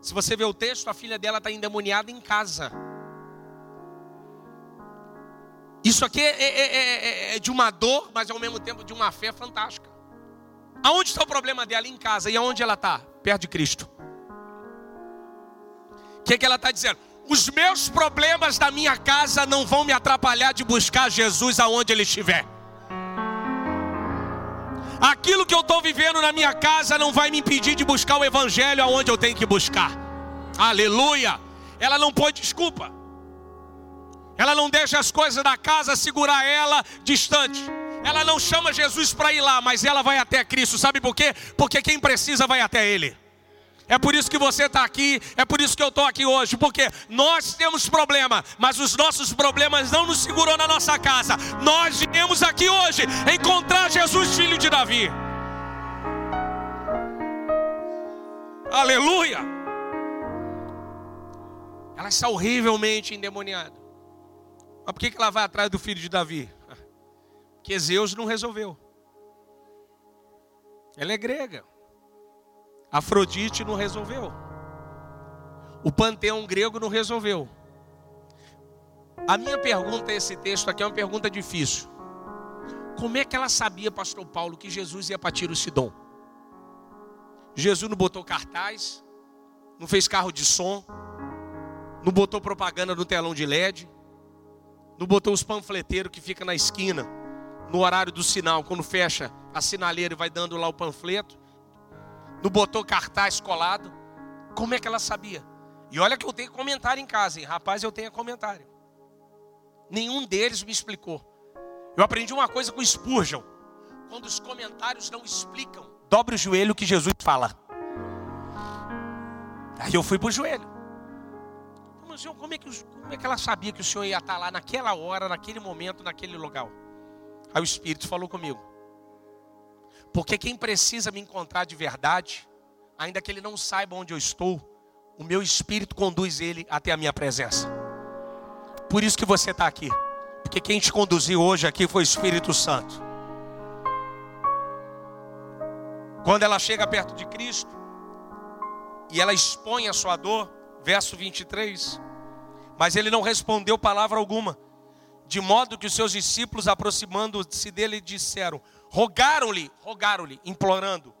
Se você ver o texto, a filha dela está endemoniada em casa. Isso aqui é, é, é, é, de uma dor, mas ao mesmo tempo de uma fé fantástica. Aonde está o problema dela? Em casa. E aonde ela está? Perto de Cristo. O que, que ela está dizendo? Os meus problemas da minha casa não vão me atrapalhar de buscar Jesus aonde ele estiver. Aquilo que eu estou vivendo na minha casa não vai me impedir de buscar o Evangelho aonde eu tenho que buscar. Aleluia! Ela não põe desculpa. Ela não deixa as coisas da casa segurar ela distante. Ela não chama Jesus para ir lá, mas ela vai até Cristo. Sabe por quê? Porque quem precisa vai até Ele. É por isso que você está aqui, é por isso que eu estou aqui hoje, porque nós temos problema, mas os nossos problemas não nos seguram na nossa casa. Nós viemos aqui hoje encontrar Jesus, filho de Davi. Aleluia! Ela está horrivelmente endemoniada. Mas por que ela vai atrás do filho de Davi? Porque Zeus não resolveu. Ela é grega. Afrodite não resolveu. O panteão grego não resolveu. A minha pergunta a esse texto aqui é uma pergunta difícil. Como é que ela sabia, pastor Paulo, que Jesus ia para Tiro Sidom? Jesus não botou cartaz, não fez carro de som, não botou propaganda no telão de LED, não botou os panfleteiros que fica na esquina, no horário do sinal, quando fecha a sinaleira e vai dando lá o panfleto. Não botou cartaz colado. Como é que ela sabia? E olha que eu tenho comentário em casa, hein? Rapaz, eu tenho comentário. Nenhum deles me explicou. Eu aprendi uma coisa com Spurgeon. Quando os comentários não explicam, dobre o joelho que Jesus fala. Aí eu fui para o joelho. Mas, senhor, como é, que, como é que ela sabia que o senhor ia estar lá naquela hora, naquele momento, naquele lugar? Aí o Espírito falou comigo. Porque quem precisa me encontrar de verdade, ainda que ele não saiba onde eu estou, o meu espírito conduz ele até a minha presença. Por isso que você está aqui. Porque quem te conduziu hoje aqui foi o Espírito Santo. Quando ela chega perto de Cristo e ela expõe a sua dor, verso 23, mas ele não respondeu palavra alguma, de modo que os seus discípulos, aproximando-se dele, disseram: rogaram-lhe, rogaram-lhe, implorando: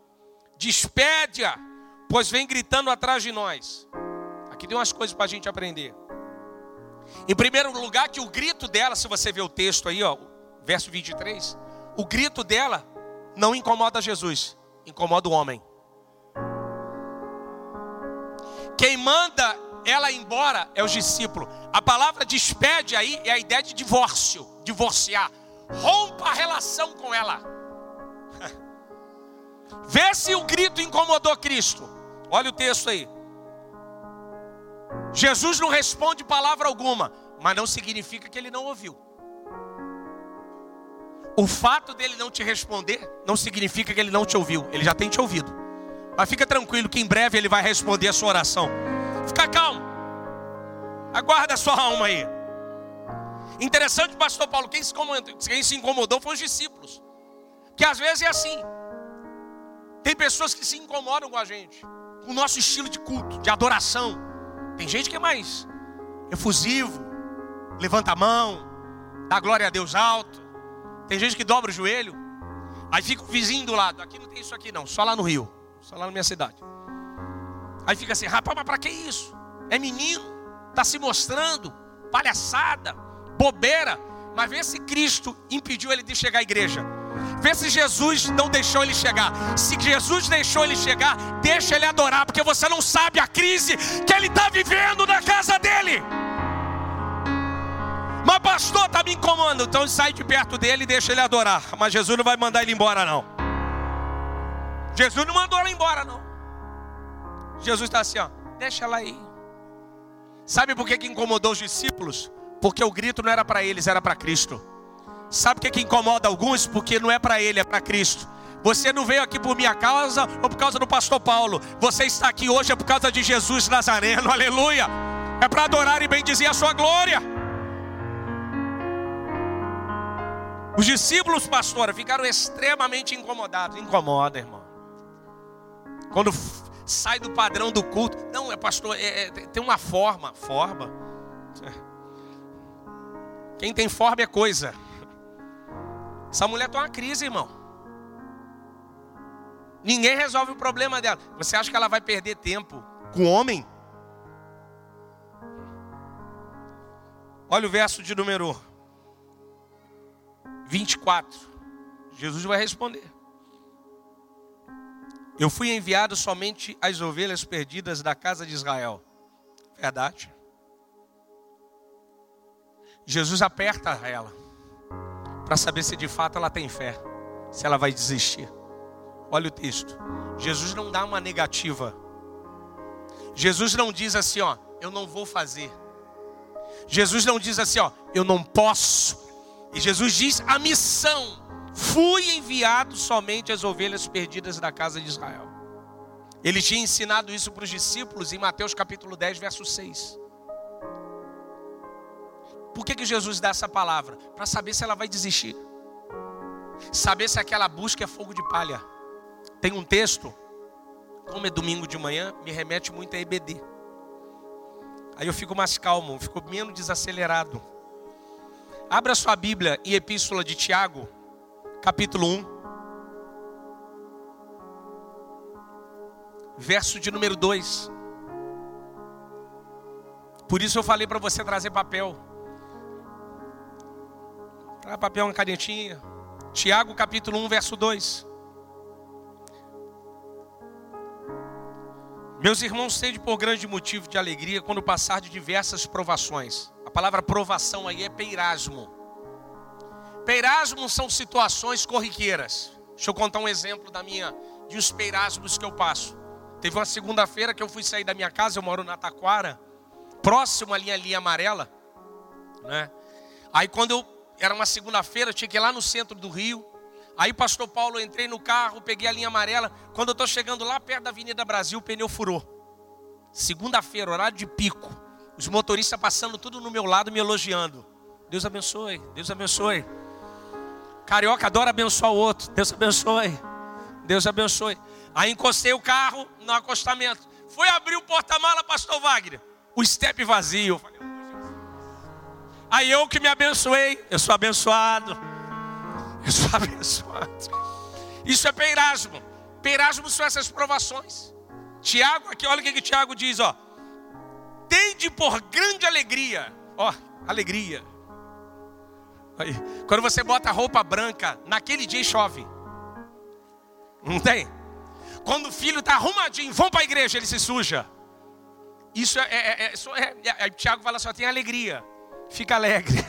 despede-a, pois vem gritando atrás de nós. Aqui tem umas coisas para a gente aprender. Em primeiro lugar, que o grito dela, se você ver o texto aí, ó, verso 23, o grito dela não incomoda Jesus, incomoda o homem. Quem manda ela embora é os discípulos. A palavra despede aí é a ideia de divórcio, divorciar. Rompa a relação com ela. Vê se o grito incomodou Cristo. Olha o texto aí. Jesus não responde palavra alguma, mas não significa que ele não ouviu. O fato dele não te responder não significa que ele não te ouviu, ele já tem te ouvido. Mas fica tranquilo que em breve ele vai responder a sua oração. Fica calmo. Aguarda a sua alma aí. Interessante, pastor Paulo, quem se, incomodou, quem se incomodou foram os discípulos. Que às vezes é assim. Tem pessoas que se incomodam com a gente, com o nosso estilo de culto, de adoração. Tem gente que é mais efusivo, levanta a mão, dá glória a Deus alto. Tem gente que dobra o joelho, aí fica o vizinho do lado. Aqui não tem isso aqui não, só lá no Rio, só lá na minha cidade. Aí fica assim, rapaz, mas para que isso? É menino, está se mostrando, palhaçada, bobeira. mas vê se Cristo impediu ele de chegar à igreja. Vê se Jesus não deixou ele chegar. Se Jesus deixou ele chegar, deixa ele adorar, porque você não sabe a crise que ele está vivendo na casa dele. Mas pastor está me incomodando, então sai de perto dele e deixa ele adorar. Mas Jesus não vai mandar ele embora, não. Jesus não mandou ela embora, não. Jesus está assim, ó, deixa ela aí. Sabe por que, que incomodou os discípulos? Porque o grito não era para eles, era para Cristo. Sabe o que, que incomoda alguns? Porque não é para ele, é para Cristo. Você não veio aqui por minha causa ou por causa do pastor Paulo. Você está aqui hoje é por causa de Jesus Nazareno, aleluia. É para adorar e bendizer a sua glória. Os discípulos, pastora, ficaram extremamente incomodados. Incomoda, irmão. Quando sai do padrão do culto. Não, é pastor, é, é, tem uma forma. Forma. Quem tem forma é coisa. Essa mulher está uma crise, irmão. Ninguém resolve o problema dela. Você acha que ela vai perder tempo com homem? Olha o verso de número 24. Jesus vai responder. Eu fui enviado somente às ovelhas perdidas da casa de Israel. Verdade. Jesus aperta ela para saber se de fato ela tem fé, se ela vai desistir. Olha o texto. Jesus não dá uma negativa. Jesus não diz assim, ó, eu não vou fazer. Jesus não diz assim, ó, eu não posso. E Jesus diz a missão. Fui enviado somente às ovelhas perdidas da casa de Israel. Ele tinha ensinado isso para os discípulos em Mateus capítulo 10, verso 6. Por que, que Jesus dá essa palavra? Para saber se ela vai desistir. Saber se aquela busca é fogo de palha. Tem um texto, como é domingo de manhã, me remete muito a EBD. Aí eu fico mais calmo, fico menos desacelerado. Abra sua Bíblia em Epístola de Tiago, capítulo 1. Verso de número 2. Por isso eu falei para você trazer papel. Traz papel, uma canetinha. Tiago capítulo 1, verso 2. Meus irmãos, sede por grande motivo de alegria quando passar de diversas provações. A palavra provação aí é peirasmo. Peirasmo são situações corriqueiras. Deixa eu contar um exemplo da minha, de os peirasmos que eu passo. Teve uma segunda-feira que eu fui sair da minha casa, eu moro na Taquara, próximo à linha amarela, né? Aí quando eu era uma segunda-feira, eu tinha que ir lá no centro do Rio. Aí, pastor Paulo, eu entrei no carro, peguei a linha amarela. Quando eu estou chegando lá perto da Avenida Brasil, o pneu furou. Segunda-feira, horário de pico. Os motoristas passando tudo no meu lado, me elogiando. Deus abençoe, Deus abençoe. Carioca adora abençoar o outro. Deus abençoe, Deus abençoe. Aí encostei o carro no acostamento. Fui abrir o porta-mala, pastor Wagner. O step vazio. Aí eu que me abençoei, eu sou abençoado. Eu sou abençoado. Isso é peirasmo. Peirasmo são essas provações. Tiago, aqui olha o que, que Tiago diz, ó. Tende por grande alegria. Ó, alegria. Aí, quando você bota roupa branca, naquele dia chove. Não tem? Quando o filho está arrumadinho, vão para a igreja, ele se suja. Isso é, é, é, é, é Tiago fala só tem alegria fica alegre.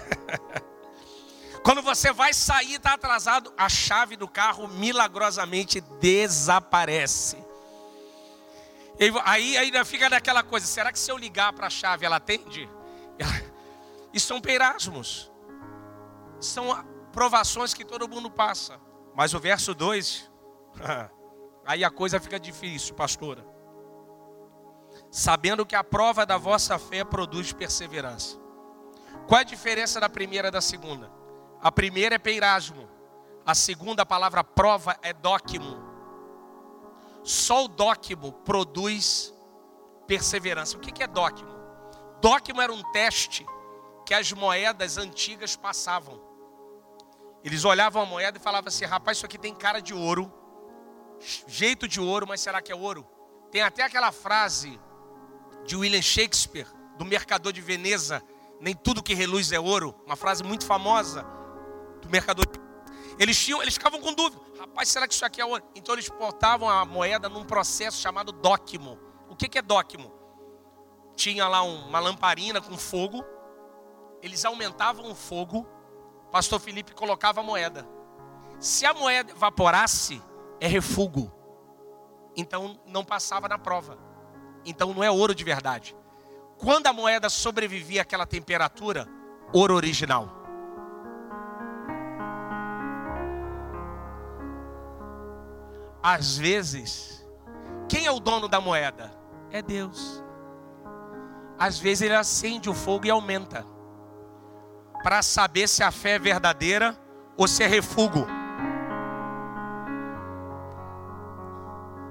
Quando você vai sair e está atrasado, a chave do carro milagrosamente desaparece. Aí ainda fica daquela coisa: será que se eu ligar para a chave ela atende? Isso são peirasmos, são provações que todo mundo passa. Mas o verso 2, aí a coisa fica difícil, pastora. Sabendo que a prova da vossa fé produz perseverança. Qual é a diferença da primeira e da segunda? A primeira é peirasmo. A segunda a palavra prova é dóquimo. Só o dóquimo produz perseverança. O que é dóquimo? Dóquimo era um teste que as moedas antigas passavam. Eles olhavam a moeda e falavam assim: rapaz, isso aqui tem cara de ouro, jeito de ouro, mas será que é ouro? Tem até aquela frase de William Shakespeare, do Mercador de Veneza, Nem tudo que reluz é ouro. Uma frase muito famosa do mercador. Eles tinham, eles ficavam com dúvida. Rapaz, será que isso aqui é ouro? Então eles botavam a moeda num processo chamado dóquimo. O que, que é dóquimo? Tinha lá uma lamparina com fogo. Eles aumentavam o fogo. Pastor Felipe colocava a moeda. Se a moeda evaporasse, é refúgio. Então não passava na prova. Então não é ouro de verdade. Quando a moeda sobrevivia àquela temperatura, ouro original. Às vezes, quem é o dono da moeda? É Deus. Às vezes ele acende o fogo e aumenta. Para saber se a fé é verdadeira ou se é refúgio.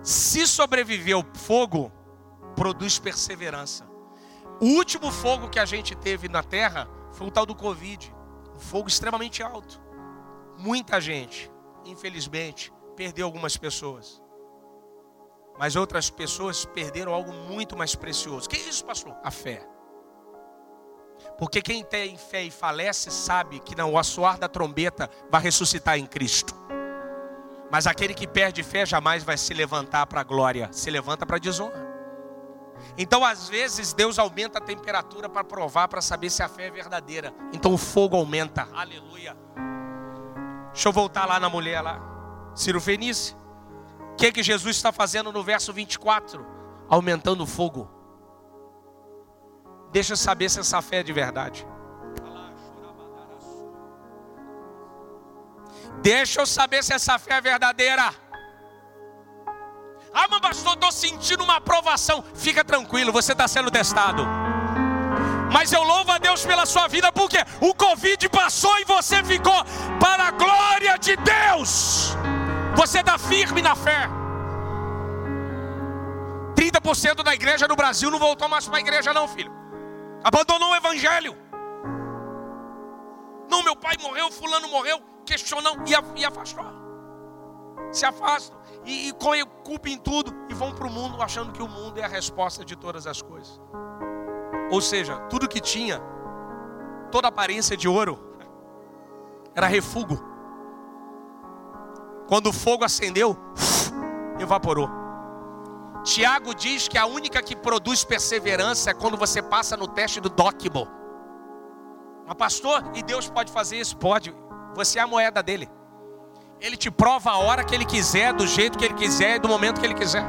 Se sobreviver ao fogo, produz perseverança. O último fogo que a gente teve na terra foi o tal do Covid. Um fogo extremamente alto. Muita gente, infelizmente, perdeu algumas pessoas. Mas outras pessoas perderam algo muito mais precioso. Que é isso, pastor? A fé. Porque quem tem fé e falece sabe que não, o assoar da trombeta vai ressuscitar em Cristo. Mas aquele que perde fé jamais vai se levantar para a glória, se levanta para a desonra. Então, às vezes, Deus aumenta a temperatura para provar, para saber se a fé é verdadeira. Então, o fogo aumenta. Aleluia. Deixa eu voltar lá na mulher lá. Ciro Fenice. O que, que Jesus está fazendo no verso 24? Aumentando o fogo. Deixa eu saber se essa fé é de verdade. Deixa eu saber se essa fé é verdadeira. Ah, mas pastor, estou sentindo uma aprovação. Fica tranquilo, você está sendo testado. Mas eu louvo a Deus pela sua vida, porque o Covid passou e você ficou para a glória de Deus. Você está firme na fé. 30% da igreja no Brasil não voltou mais para a igreja, não, filho. Abandonou o evangelho. Não, meu pai morreu, fulano morreu questionam e, afastam. Se afastam e, e culpa em tudo e vão para o mundo achando que o mundo é a resposta de todas as coisas. Ou seja, tudo que tinha, toda aparência de ouro, era refúgio. Quando o fogo acendeu, evaporou. Tiago diz que a única que produz perseverança é quando você passa no teste do Dóquimo. Mas pastor, e Deus pode fazer isso? Pode. Você é a moeda dele. Ele te prova a hora que ele quiser, do jeito que ele quiser e do momento que ele quiser.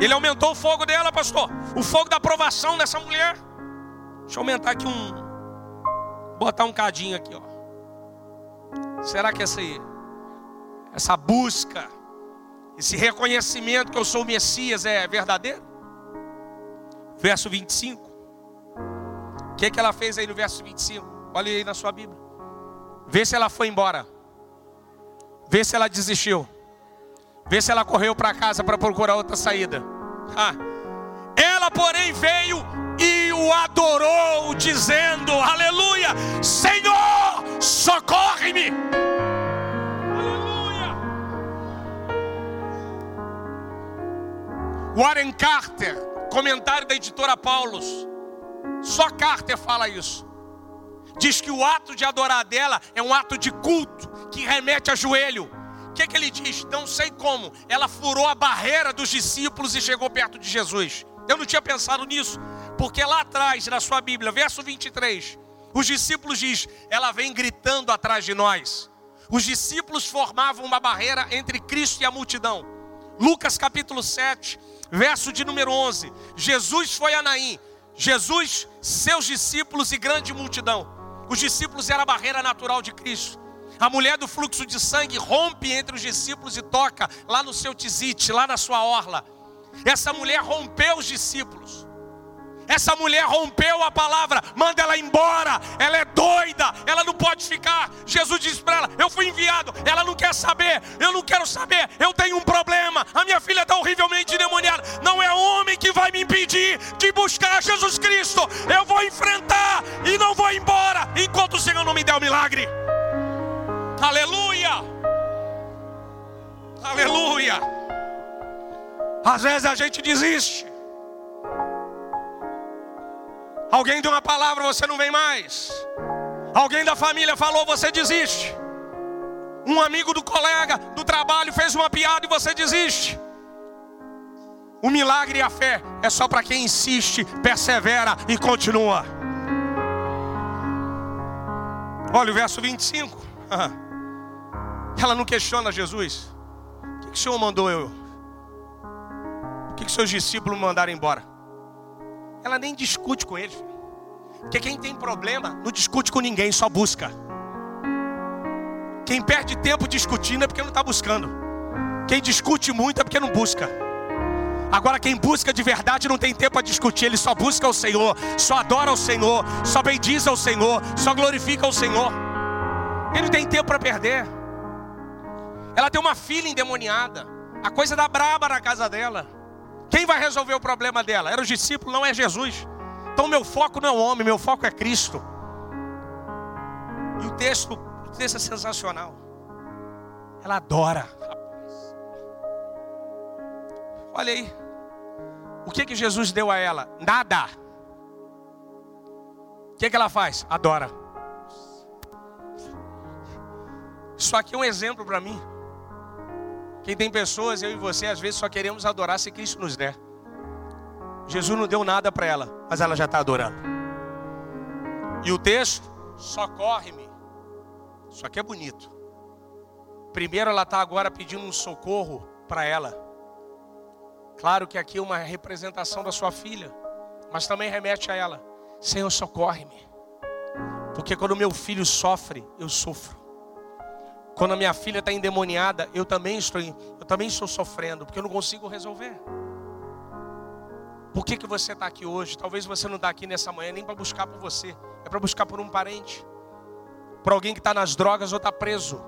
Ele aumentou o fogo dela, pastor. O fogo da aprovação dessa mulher. Deixa eu aumentar aqui um. Botar um cadinho aqui, ó. Será que essa aí, essa busca, esse reconhecimento que eu sou o Messias é verdadeiro? Verso 25. O que, que ela fez aí no verso 25? Olha aí na sua Bíblia. Vê se ela foi embora. Vê se ela desistiu. Vê se ela correu para casa para procurar outra saída. Ah. Ela, porém, veio e o adorou, dizendo: Aleluia, Senhor, socorre-me. Warren Carter, comentário da editora Paulus. Só Carter fala isso diz que o ato de adorar dela é um ato de culto que remete a joelho. O que, que ele diz? Não sei como. Ela furou a barreira dos discípulos e chegou perto de Jesus. Eu não tinha pensado nisso, porque lá atrás, na sua Bíblia, verso 23, os discípulos diz: ela vem gritando atrás de nós. Os discípulos formavam uma barreira entre Cristo e a multidão. Lucas capítulo 7, verso de número 11. Jesus foi a Naim. Jesus, seus discípulos e grande multidão. Os discípulos eram a barreira natural de Cristo. A mulher do fluxo de sangue rompe entre os discípulos e toca lá no seu tizite, lá na sua orla. Essa mulher rompeu os discípulos. Essa mulher rompeu a palavra, manda ela embora. Ela é doida, ela não pode ficar. Jesus disse para ela: Eu fui enviado. Ela não quer saber, eu não quero saber. Eu tenho um problema. A minha filha está horrivelmente endemoniada. Não é homem que vai me impedir de buscar Jesus Cristo. Eu vou enfrentar e não vou embora enquanto o Senhor não me der o milagre. Aleluia! Aleluia! Às vezes a gente desiste. Alguém deu uma palavra, você não vem mais. Alguém da família falou, você desiste. Um amigo do colega do trabalho fez uma piada e você desiste. O milagre e a fé é só para quem insiste, persevera e continua. Olha o verso 25. Ela não questiona Jesus. O que, o Senhor mandou eu? O que, que seus discípulos mandaram embora? Ela nem discute com eles. Porque quem tem problema não discute com ninguém, só busca. Quem perde tempo discutindo é porque não está buscando. Quem discute muito é porque não busca. Agora, quem busca de verdade não tem tempo a discutir, ele só busca o Senhor, só adora o Senhor, só bendiz ao Senhor, só glorifica o Senhor. Ele não tem tempo para perder. Ela tem uma filha endemoniada, a coisa da braba na casa dela. Quem vai resolver o problema dela? Era o discípulo, não é Jesus. Então, meu foco não é o homem, meu foco é Cristo. E o texto, o texto é sensacional. Ela adora. Olha aí. O que que Jesus deu a ela? Nada. O que que ela faz? Adora. Isso aqui é um exemplo para mim. Quem tem pessoas, eu e você, às vezes só queremos adorar se Cristo nos der. Jesus não deu nada para ela, mas ela já está adorando. E o texto, socorre-me. Isso aqui é bonito. Primeiro, ela está agora pedindo um socorro para ela. Claro que aqui é uma representação da sua filha, mas também remete a ela: Senhor, socorre-me. Porque quando meu filho sofre, eu sofro. Quando a minha filha está endemoniada, eu também estou, eu também estou sofrendo, porque eu não consigo resolver. Por que, que você está aqui hoje? Talvez você não está aqui nessa manhã nem para buscar por você, é para buscar por um parente, por alguém que está nas drogas ou está preso,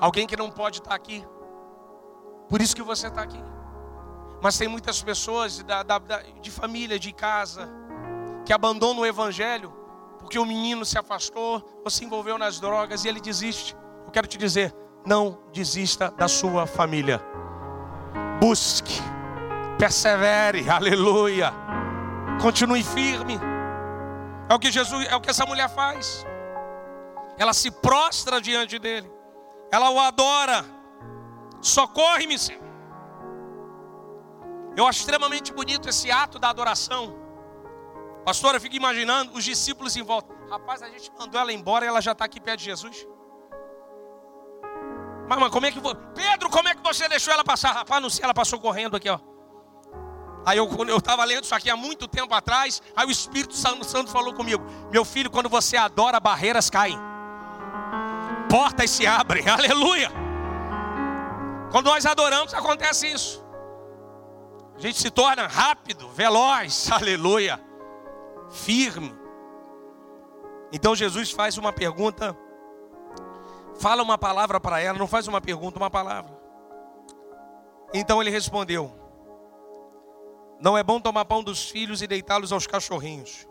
alguém que não pode estar tá aqui. Por isso que você está aqui. Mas tem muitas pessoas da, da, da, de família, de casa, que abandonam o evangelho porque o menino se afastou ou se envolveu nas drogas e ele desiste. Eu quero te dizer, não desista da sua família. Busque, persevere, aleluia. Continue firme. É o que Jesus, é o que essa mulher faz. Ela se prostra diante dele. Ela o adora. Socorre-me, Senhor. Eu acho extremamente bonito esse ato da adoração. Pastora, eu fico imaginando os discípulos em volta. Rapaz, a gente mandou ela embora e ela já está aqui perto de Jesus. Mas, mas como é que Pedro, como é que você deixou ela passar? Rapaz, não sei, ela passou correndo aqui, ó. Aí eu estava lendo isso aqui há muito tempo atrás. Aí o Espírito Santo falou comigo: Meu filho, quando você adora, barreiras caem, portas se abrem, aleluia. Quando nós adoramos, acontece isso. A gente se torna rápido, veloz, aleluia, firme. Então Jesus faz uma pergunta, fala uma palavra para ela, não faz uma pergunta, uma palavra. Então ele respondeu: Não é bom tomar pão dos filhos e deitá-los aos cachorrinhos.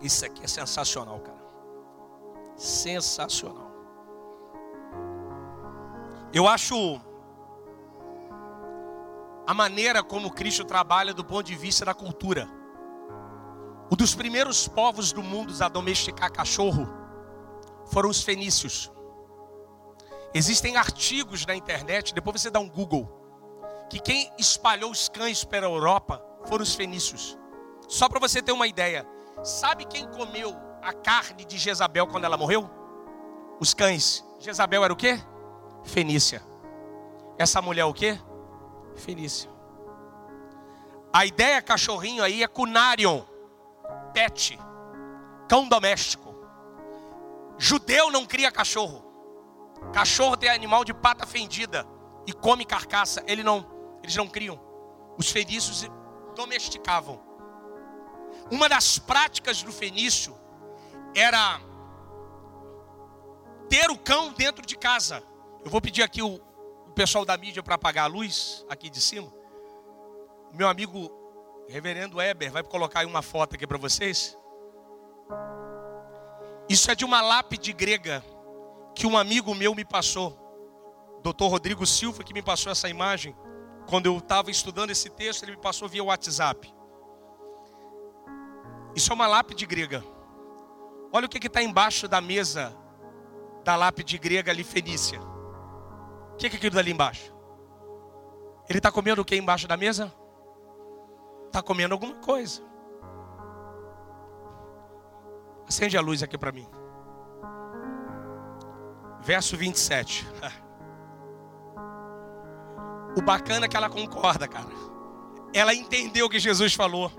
Isso aqui é sensacional, cara. Sensacional. Eu acho a maneira como Cristo trabalha do ponto de vista da cultura. Um dos primeiros povos do mundo a domesticar cachorro foram os fenícios. Existem artigos na internet, depois você dá um Google, que quem espalhou os cães pela Europa foram os fenícios. Só para você ter uma ideia, sabe quem comeu a carne de Jezabel quando ela morreu? Os cães. Jezabel era o quê? Fenícia. Essa mulher o quê? Fenícia. A ideia cachorrinho aí é cunarion, pet, cão doméstico. Judeu não cria cachorro. Cachorro tem animal de pata fendida e come carcaça. Ele não, eles não criam. Os fenícios domesticavam. Uma das práticas do fenício era ter o cão dentro de casa. Eu vou pedir aqui o, pessoal da mídia para apagar a luz aqui de cima. Meu amigo Reverendo Eber vai colocar aí uma foto aqui para vocês. Isso é de uma lápide grega que um amigo meu me passou. Dr. Rodrigo Silva que me passou essa imagem. quando eu estava estudando esse texto, ele me passou via WhatsApp. Isso é uma lápide grega. Olha o que está embaixo da mesa da lápide grega ali, Fenícia. O que, é aquilo dali embaixo? Ele está comendo o que embaixo da mesa? Está comendo alguma coisa. Acende a luz aqui para mim. Verso 27. O bacana é que ela concorda, cara. Ela entendeu o que Jesus falou.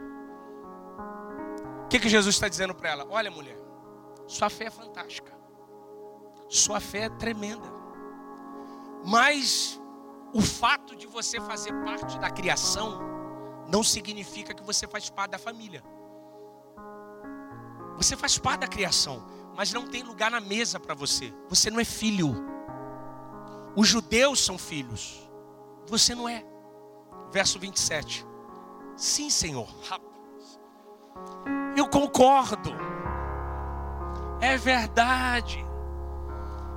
O que, que Jesus está dizendo para ela? Olha, mulher, sua fé é fantástica. Sua fé é tremenda. Mas o fato de você fazer parte da criação não significa que você faz parte da família. Você faz parte da criação, mas não tem lugar na mesa para você. Você não é filho. Os judeus são filhos. Você não é. Verso 27. Sim, Senhor. Eu concordo. É verdade.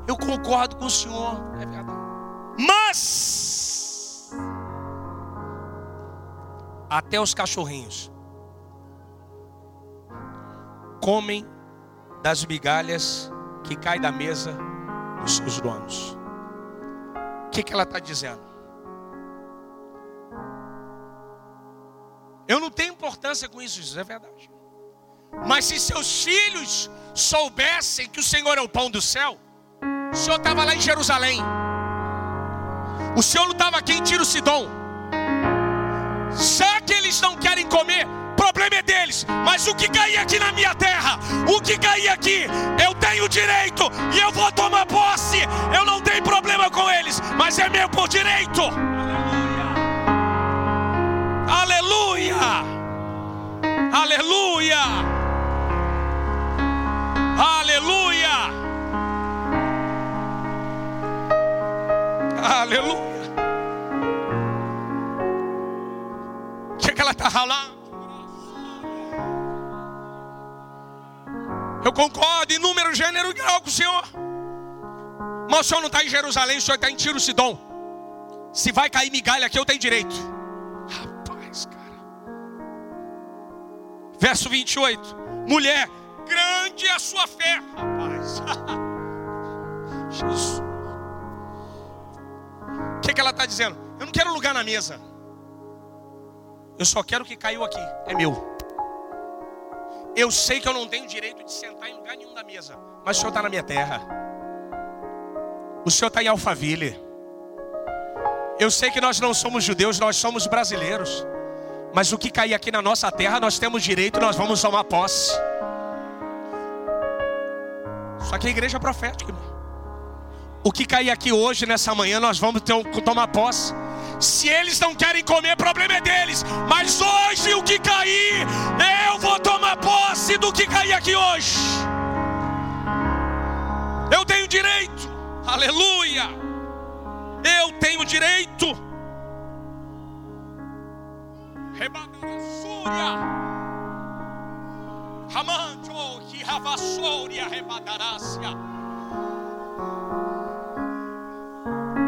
Eu concordo com o Senhor. É verdade. Mas até os cachorrinhos comem das migalhas que caem da mesa dos seus donos. O que, que ela está dizendo? Eu não tenho importância com isso, isso é verdade. Mas se seus filhos soubessem que o Senhor é o pão do céu, o Senhor estava lá em Jerusalém. O Senhor não estava aqui em Tiro Sidom. Eles não querem comer, problema é deles. Mas o que cair aqui na minha terra, o que cair aqui, eu tenho direito e eu vou tomar posse. Eu não tenho problema com eles, mas é meu por direito. Aleluia! Aleluia! Aleluia! Aleluia! O ela está ralando? Eu concordo em número, gênero e grau com o Senhor. Mas o Senhor não está em Jerusalém, o Senhor está em Tiro Sidom. Se vai cair migalha aqui, eu tenho direito. Rapaz, cara. Verso 28. Mulher, grande é a sua fé. Rapaz. Jesus. O que, que ela está dizendo? Eu não quero lugar na mesa. Eu só quero o que caiu aqui. É meu. Eu sei que eu não tenho direito de sentar em lugar nenhum da mesa, mas o Senhor está na minha terra. O Senhor está em Alphaville. Eu sei que nós não somos judeus, nós somos brasileiros. Mas o que cair aqui na nossa terra, nós temos direito, nós vamos tomar posse. Só que a igreja é profética, irmão. O que cair aqui hoje, nessa manhã, nós vamos ter, tomar posse. Se eles não querem comer, problema é deles. Mas hoje o que cair, eu vou tomar posse do que cair aqui hoje. Eu tenho direito. Aleluia. Eu tenho direito. Que.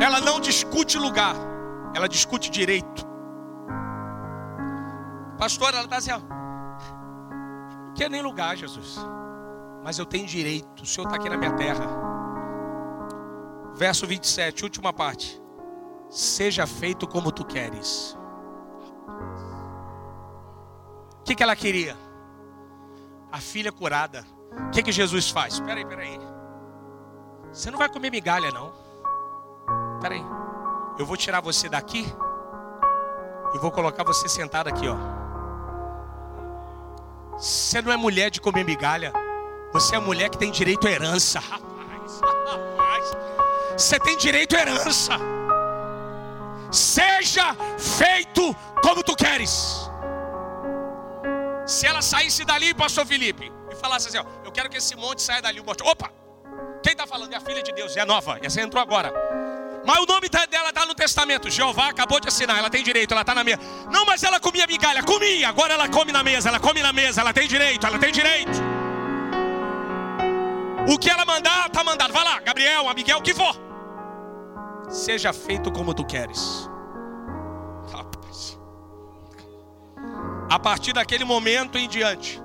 Ela não discute lugar ela discute direito. Pastor, ela está assim, ó. Não quer nem lugar, Jesus. Mas eu tenho direito. O Senhor está aqui na minha terra. Verso 27, última parte. Seja feito como tu queres. O que, que ela queria? A filha curada. O que, que Jesus faz? Espera aí, espera aí. Você não vai comer migalha, não. Espera aí. Eu vou tirar você daqui e vou colocar você sentado aqui, ó. Você não é mulher de comer migalha. Você é mulher que tem direito à herança. Rapaz, rapaz. Você tem direito à herança. Seja feito como tu queres. Se ela saísse dali, pastor Felipe, e falasse assim: ó, Eu quero que esse monte saia dali. O monte, opa! Quem está falando? É a filha de Deus, é a nova. Essa entrou agora. Mas o nome dela está no testamento. Jeová acabou de assinar, ela tem direito, ela está na mesa. Não, mas ela comia migalha, comia. Agora ela come na mesa, ela come na mesa, ela tem direito, ela tem direito. O que ela mandar, está mandado. Vai lá, Gabriel, Miguel, o que for. Seja feito como tu queres. A partir daquele momento em diante,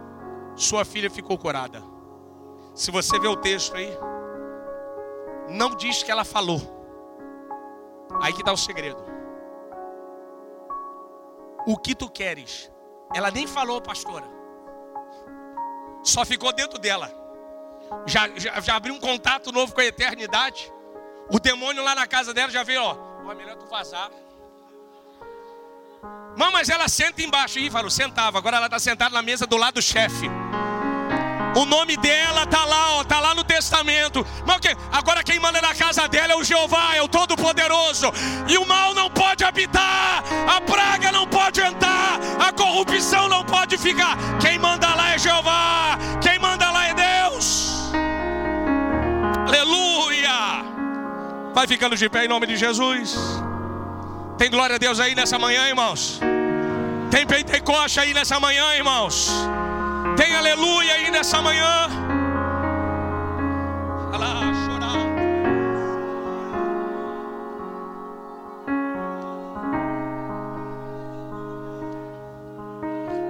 sua filha ficou curada. Se você vê o texto aí, não diz que ela falou. Aí que está o segredo. O que tu queres? Ela nem falou, pastora. Só ficou dentro dela. Já, já, já abriu um contato novo com a eternidade. O demônio lá na casa dela já veio, ó. É melhor tu vazar. Mãe, mas ela senta embaixo. Ih, falou, sentava. Agora ela está sentada na mesa do lado do chefe. O nome dela tá lá, ó, tá lá no testamento. Mas agora quem manda na casa dela é o Jeová, é o Todo-Poderoso. E o mal não pode habitar, a praga não pode entrar, a corrupção não pode ficar. Quem manda lá é Jeová, quem manda lá é Deus. Aleluia! Vai ficando de pé em nome de Jesus. Tem glória a Deus aí nessa manhã, irmãos. Tem Pentecoste aí nessa manhã, irmãos. Tem aleluia aí nessa manhã.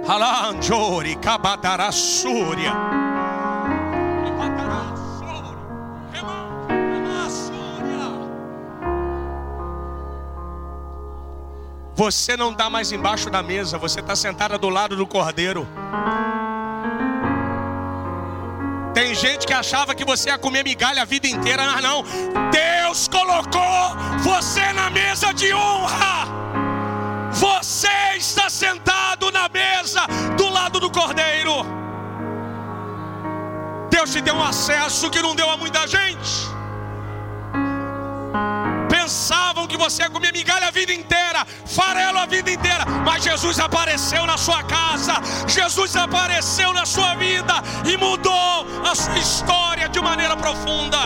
Alanjori, Kabadarassúria. Você não está mais embaixo da mesa, você está sentada do lado do cordeiro. Tem gente que achava que você ia comer migalha a vida inteira, mas não. Deus colocou você na mesa de honra. Você está sentado na mesa do lado do cordeiro. Deus te deu um acesso que não deu a muita gente pensavam que você ia comer migalha a vida inteira, farelo a vida inteira, mas Jesus apareceu na sua casa, Jesus apareceu na sua vida e mudou a sua história de maneira profunda.